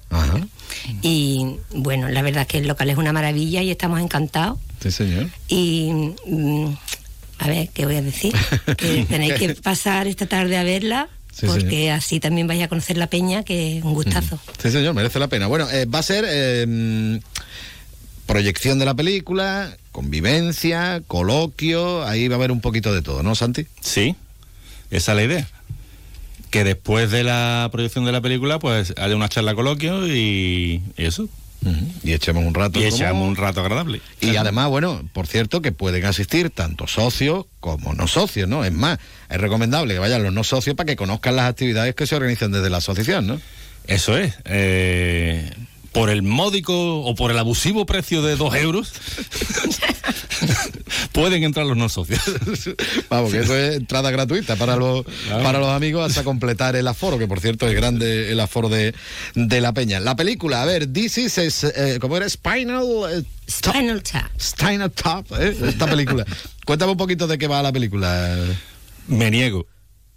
Y bueno, la verdad es que el local es una maravilla y estamos encantados. Sí, señor. Y mm, a ver, ¿qué voy a decir? que tenéis que pasar esta tarde a verla. porque así también vais a conocer la peña, que es un gustazo. Sí, señor, merece la pena. Bueno, eh, va a ser eh, proyección de la película, convivencia, coloquio, ahí va a haber un poquito de todo, ¿no, Santi? Sí, esa es la idea. Que después de la proyección de la película, pues haya una charla coloquio y eso. Y echemos un rato. Y echamos un rato agradable. Y además, bueno, por cierto, que pueden asistir tanto socios como no socios, ¿no? Es más, es recomendable que vayan los no socios para que conozcan las actividades que se organizan desde la asociación, ¿no? Eso es. Eh, por el módico o por el abusivo precio de dos euros, pueden entrar los no socios. Vamos, que eso es entrada gratuita para los, para los amigos hasta completar el aforo, que por cierto es grande el aforo de, la peña. La película, a ver, This is, es, eh, ¿cómo era? Spinal... Eh, Spinal Tap. Spinal Tap, ¿eh? esta película. Cuéntame un poquito de qué va la película. Me niego.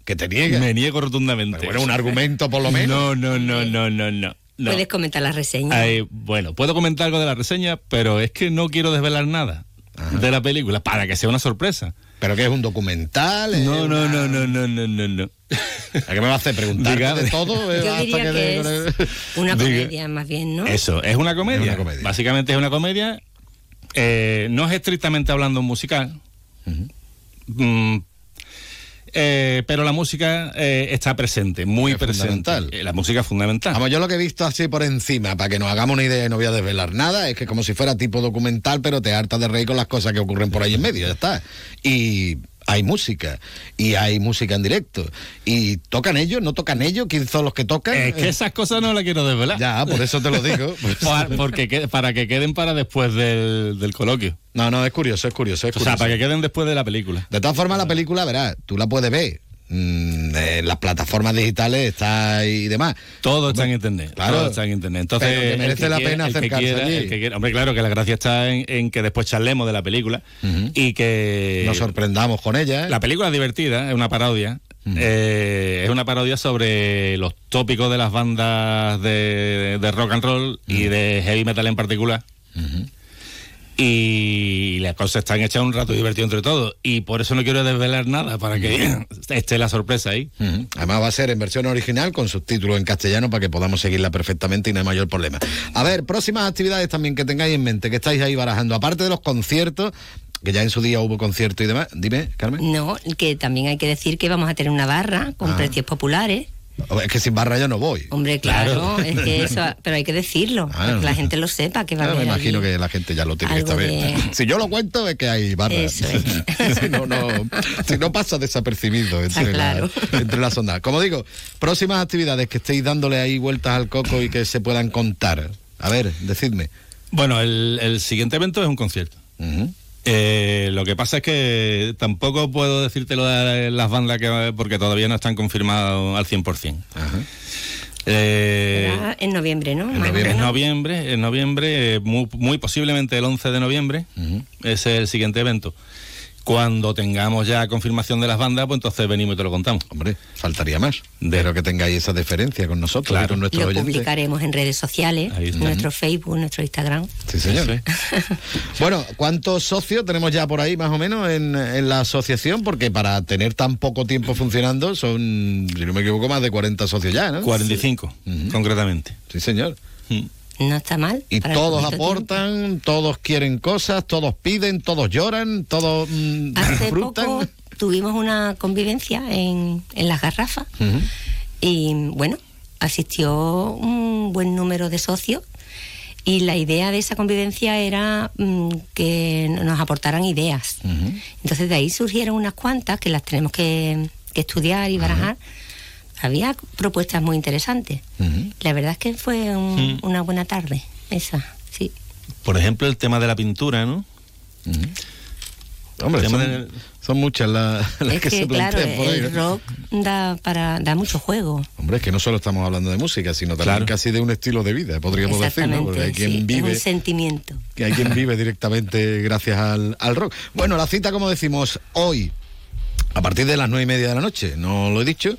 ¿Que te niegas? Me niego rotundamente. bueno, un argumento por lo menos. No, no, no, no, no, no. Puedes comentar la reseña. bueno, puedo comentar algo de la reseña, pero es que no quiero desvelar nada. de la película para que sea una sorpresa. ¿Pero que es un documental? ¿Es No, no, una- no, no, no, no, no, no. ¿A qué me va a hacer preguntar Diga- de todo? Yo hasta diría que de- es una Diga. comedia más bien, ¿no? Eso, es una comedia. Es una comedia. Básicamente es una comedia. eh, no es estrictamente hablando un musical. Mm, eh, pero la música eh, está presente, muy Es presente. fundamental. Eh, La música es fundamental. Vamos, yo lo que he visto así por encima, para que nos hagamos una idea y no voy a desvelar nada, es que como si fuera tipo documental, pero te hartas de reír con las cosas que ocurren por ahí en medio, ya está. Y hay música, y hay música en directo. Y tocan ellos, no tocan ellos, ¿quiénes son los que tocan? Es que esas cosas no las quiero desvelar. Ya, por eso te lo digo. Pa- Porque que- para que queden para después del, del coloquio. No, no, es curioso, es curioso. Es O sea, curioso. para que queden después de la película. De todas formas, la película, verás, tú la puedes ver. Mm, en las plataformas digitales está y demás. Todo está en internet. Claro. Todo está en internet. Entonces, Pero que el merece la quiera- pena acercarse quiera- allí. quiera- hombre, claro que la gracia está en, en que después charlemos de la película y que Nos sorprendamos con ella. ¿eh? La película es divertida, es una parodia. Eh, es una parodia sobre los tópicos de las bandas de, de rock and roll y de heavy metal en particular. Y las cosas están hechas un rato divertido entre todos. Y por eso no quiero desvelar nada, para que esté la sorpresa ahí. Además va a ser en versión original con subtítulos en castellano para que podamos seguirla perfectamente y no hay mayor problema. A ver, próximas actividades también que tengáis en mente, que estáis ahí barajando, aparte de los conciertos, que ya en su día hubo concierto y demás. Dime, Carmen. No, que también hay que decir que vamos a tener una barra con Ah. precios populares. Es que sin barra yo no voy. Hombre, claro, Claro. es que eso, pero hay que decirlo, Ah, para que la gente lo sepa, que va a me imagino allí. que la gente ya lo tiene saber. de- Si yo lo cuento es que hay barra. Eso si, no, no, si no pasa desapercibido entre, Ah, claro. la- entre las ondas. Como digo, próximas actividades que estéis dándole ahí vueltas al coco y que se puedan contar. A ver, decidme. Bueno, el, el siguiente evento es un concierto. Eh, lo que pasa es que tampoco puedo decirte lo de las bandas que porque todavía no están confirmados al 100%. Eh, Será en noviembre, ¿no? en noviembre, en noviembre, en noviembre, eh, muy, muy posiblemente el 11 de noviembre, es el siguiente evento. Cuando tengamos ya confirmación de las bandas, pues entonces venimos y te lo contamos. Hombre, faltaría más. Espero que tengáis esa deferencia con nosotros y con nuestros Lo oyentes. publicaremos en redes sociales, nuestro Facebook, nuestro Instagram. Sí, señor. Bueno, ¿cuántos socios tenemos ya por ahí más o menos en, en la asociación? Porque para tener tan poco tiempo funcionando son, si no me equivoco, más de 40 socios ya, ¿no? 45, concretamente. Sí, señor. No está mal. Y todos aportan, todos quieren cosas, todos piden, todos lloran, todos mm, Hace disfrutan. poco tuvimos una convivencia en, en las garrafas y bueno, asistió un buen número de socios y la idea de esa convivencia era mm, que nos aportaran ideas. Entonces de ahí surgieron unas cuantas que las tenemos que, que estudiar y barajar. Había propuestas muy interesantes. La verdad es que fue un- una buena tarde, esa, sí. Por ejemplo, el tema de la pintura, ¿no? Hombre, son, muchas las, las es que, que, se claro, plantean por ahí. el rock da, para, da mucho juego. Hombre, es que no solo estamos hablando de música, sino también Claro. casi de un estilo de vida, podríamos decir, ¿no? Porque hay quien sí, es vive un sentimiento. que hay quien vive directamente gracias al, al rock. Bueno, la cita, como decimos, hoy, a partir de las nueve y media de la noche, no lo he dicho,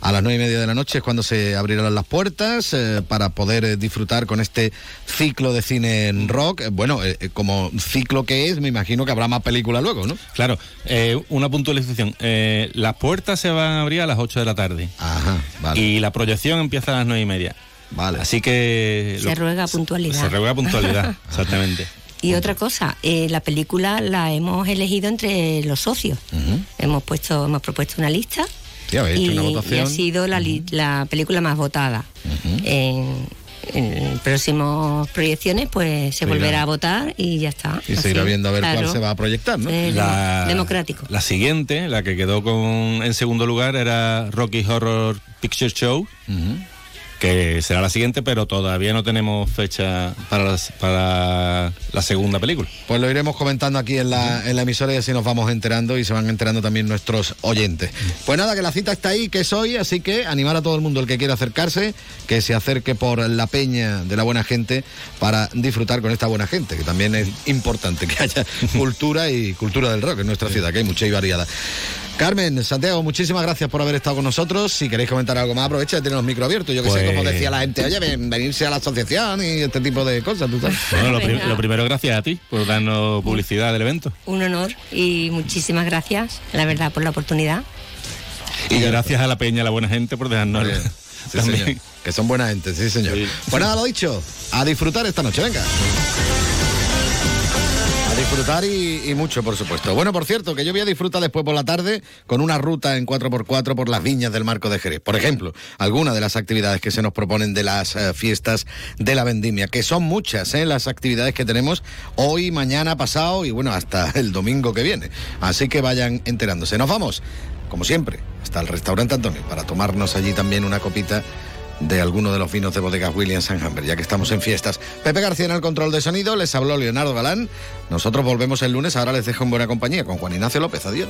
a las nueve y media de la noche es cuando se abrirán las puertas eh, para poder eh, disfrutar con este ciclo de cine en rock. Eh, Bueno, eh, como ciclo que es, me imagino que habrá más películas luego, ¿no? Claro, eh, una puntualización. Eh, las puertas se van a abrir a las 8 de la tarde. Ajá, vale. Y la proyección empieza a las 9 y media. Vale. Así que... Se ruega puntualidad. Se ruega puntualidad, exactamente. Y otra cosa, eh, la película la hemos elegido entre los socios. Hemos puesto, hemos propuesto una lista Sí, y, una y votación. ha sido la, li- la película más votada. En, en próximas proyecciones, pues se Se irá. volverá a votar y ya está. Y se irá viendo a ver cuál se va a proyectar, ¿no? Eh, La- democrático. La siguiente, la que quedó con, en segundo lugar, era Rocky Horror Picture Show, que será la siguiente, pero todavía no tenemos fecha para, las- para la segunda película. Pues lo iremos comentando aquí en la, en la emisora y así nos vamos enterando y se van enterando también nuestros oyentes. Pues nada, que la cita está ahí, que es hoy, así que animar a todo el mundo el que quiera acercarse, que se acerque por la peña de la buena gente para disfrutar con esta buena gente, que también es importante que haya cultura y cultura del rock en nuestra ciudad, que hay mucha y variada. Carmen, Santiago, muchísimas gracias por haber estado con nosotros. Si queréis comentar algo más, aprovecha de tener los micro abiertos. Yo que sé, como decía la gente, oye, ven, venirse a la asociación y este tipo de cosas, ¿tú sabes? Bueno, lo, prim- lo primero, gracias a ti por darnos publicidad del evento. Un honor y muchísimas gracias, la verdad, por la oportunidad. Y gracias a la peña, a la buena gente, por dejarnos Sí, señor. Que son buena gente, sí, señor. Pues nada, lo dicho, a disfrutar esta noche, venga. Disfrutar y, y mucho, por supuesto. Bueno, por cierto, que yo voy a disfrutar después por la tarde con una ruta en 4x4 por las viñas del Marco de Jerez. Por ejemplo, algunas de las actividades que se nos proponen de las eh, fiestas de la vendimia, que son muchas, ¿eh? las actividades que tenemos hoy, mañana, pasado y bueno, hasta el domingo que viene. Así que vayan enterándose. Nos vamos, como siempre, hasta el restaurante Antonio para tomarnos allí también una copita de alguno de los vinos de bodegas Williams Humber, ya que estamos en fiestas. Pepe García en el control de sonido, les habló Leonardo Galán. Nosotros volvemos el lunes, ahora les dejo en buena compañía con Juan Ignacio López. Adiós.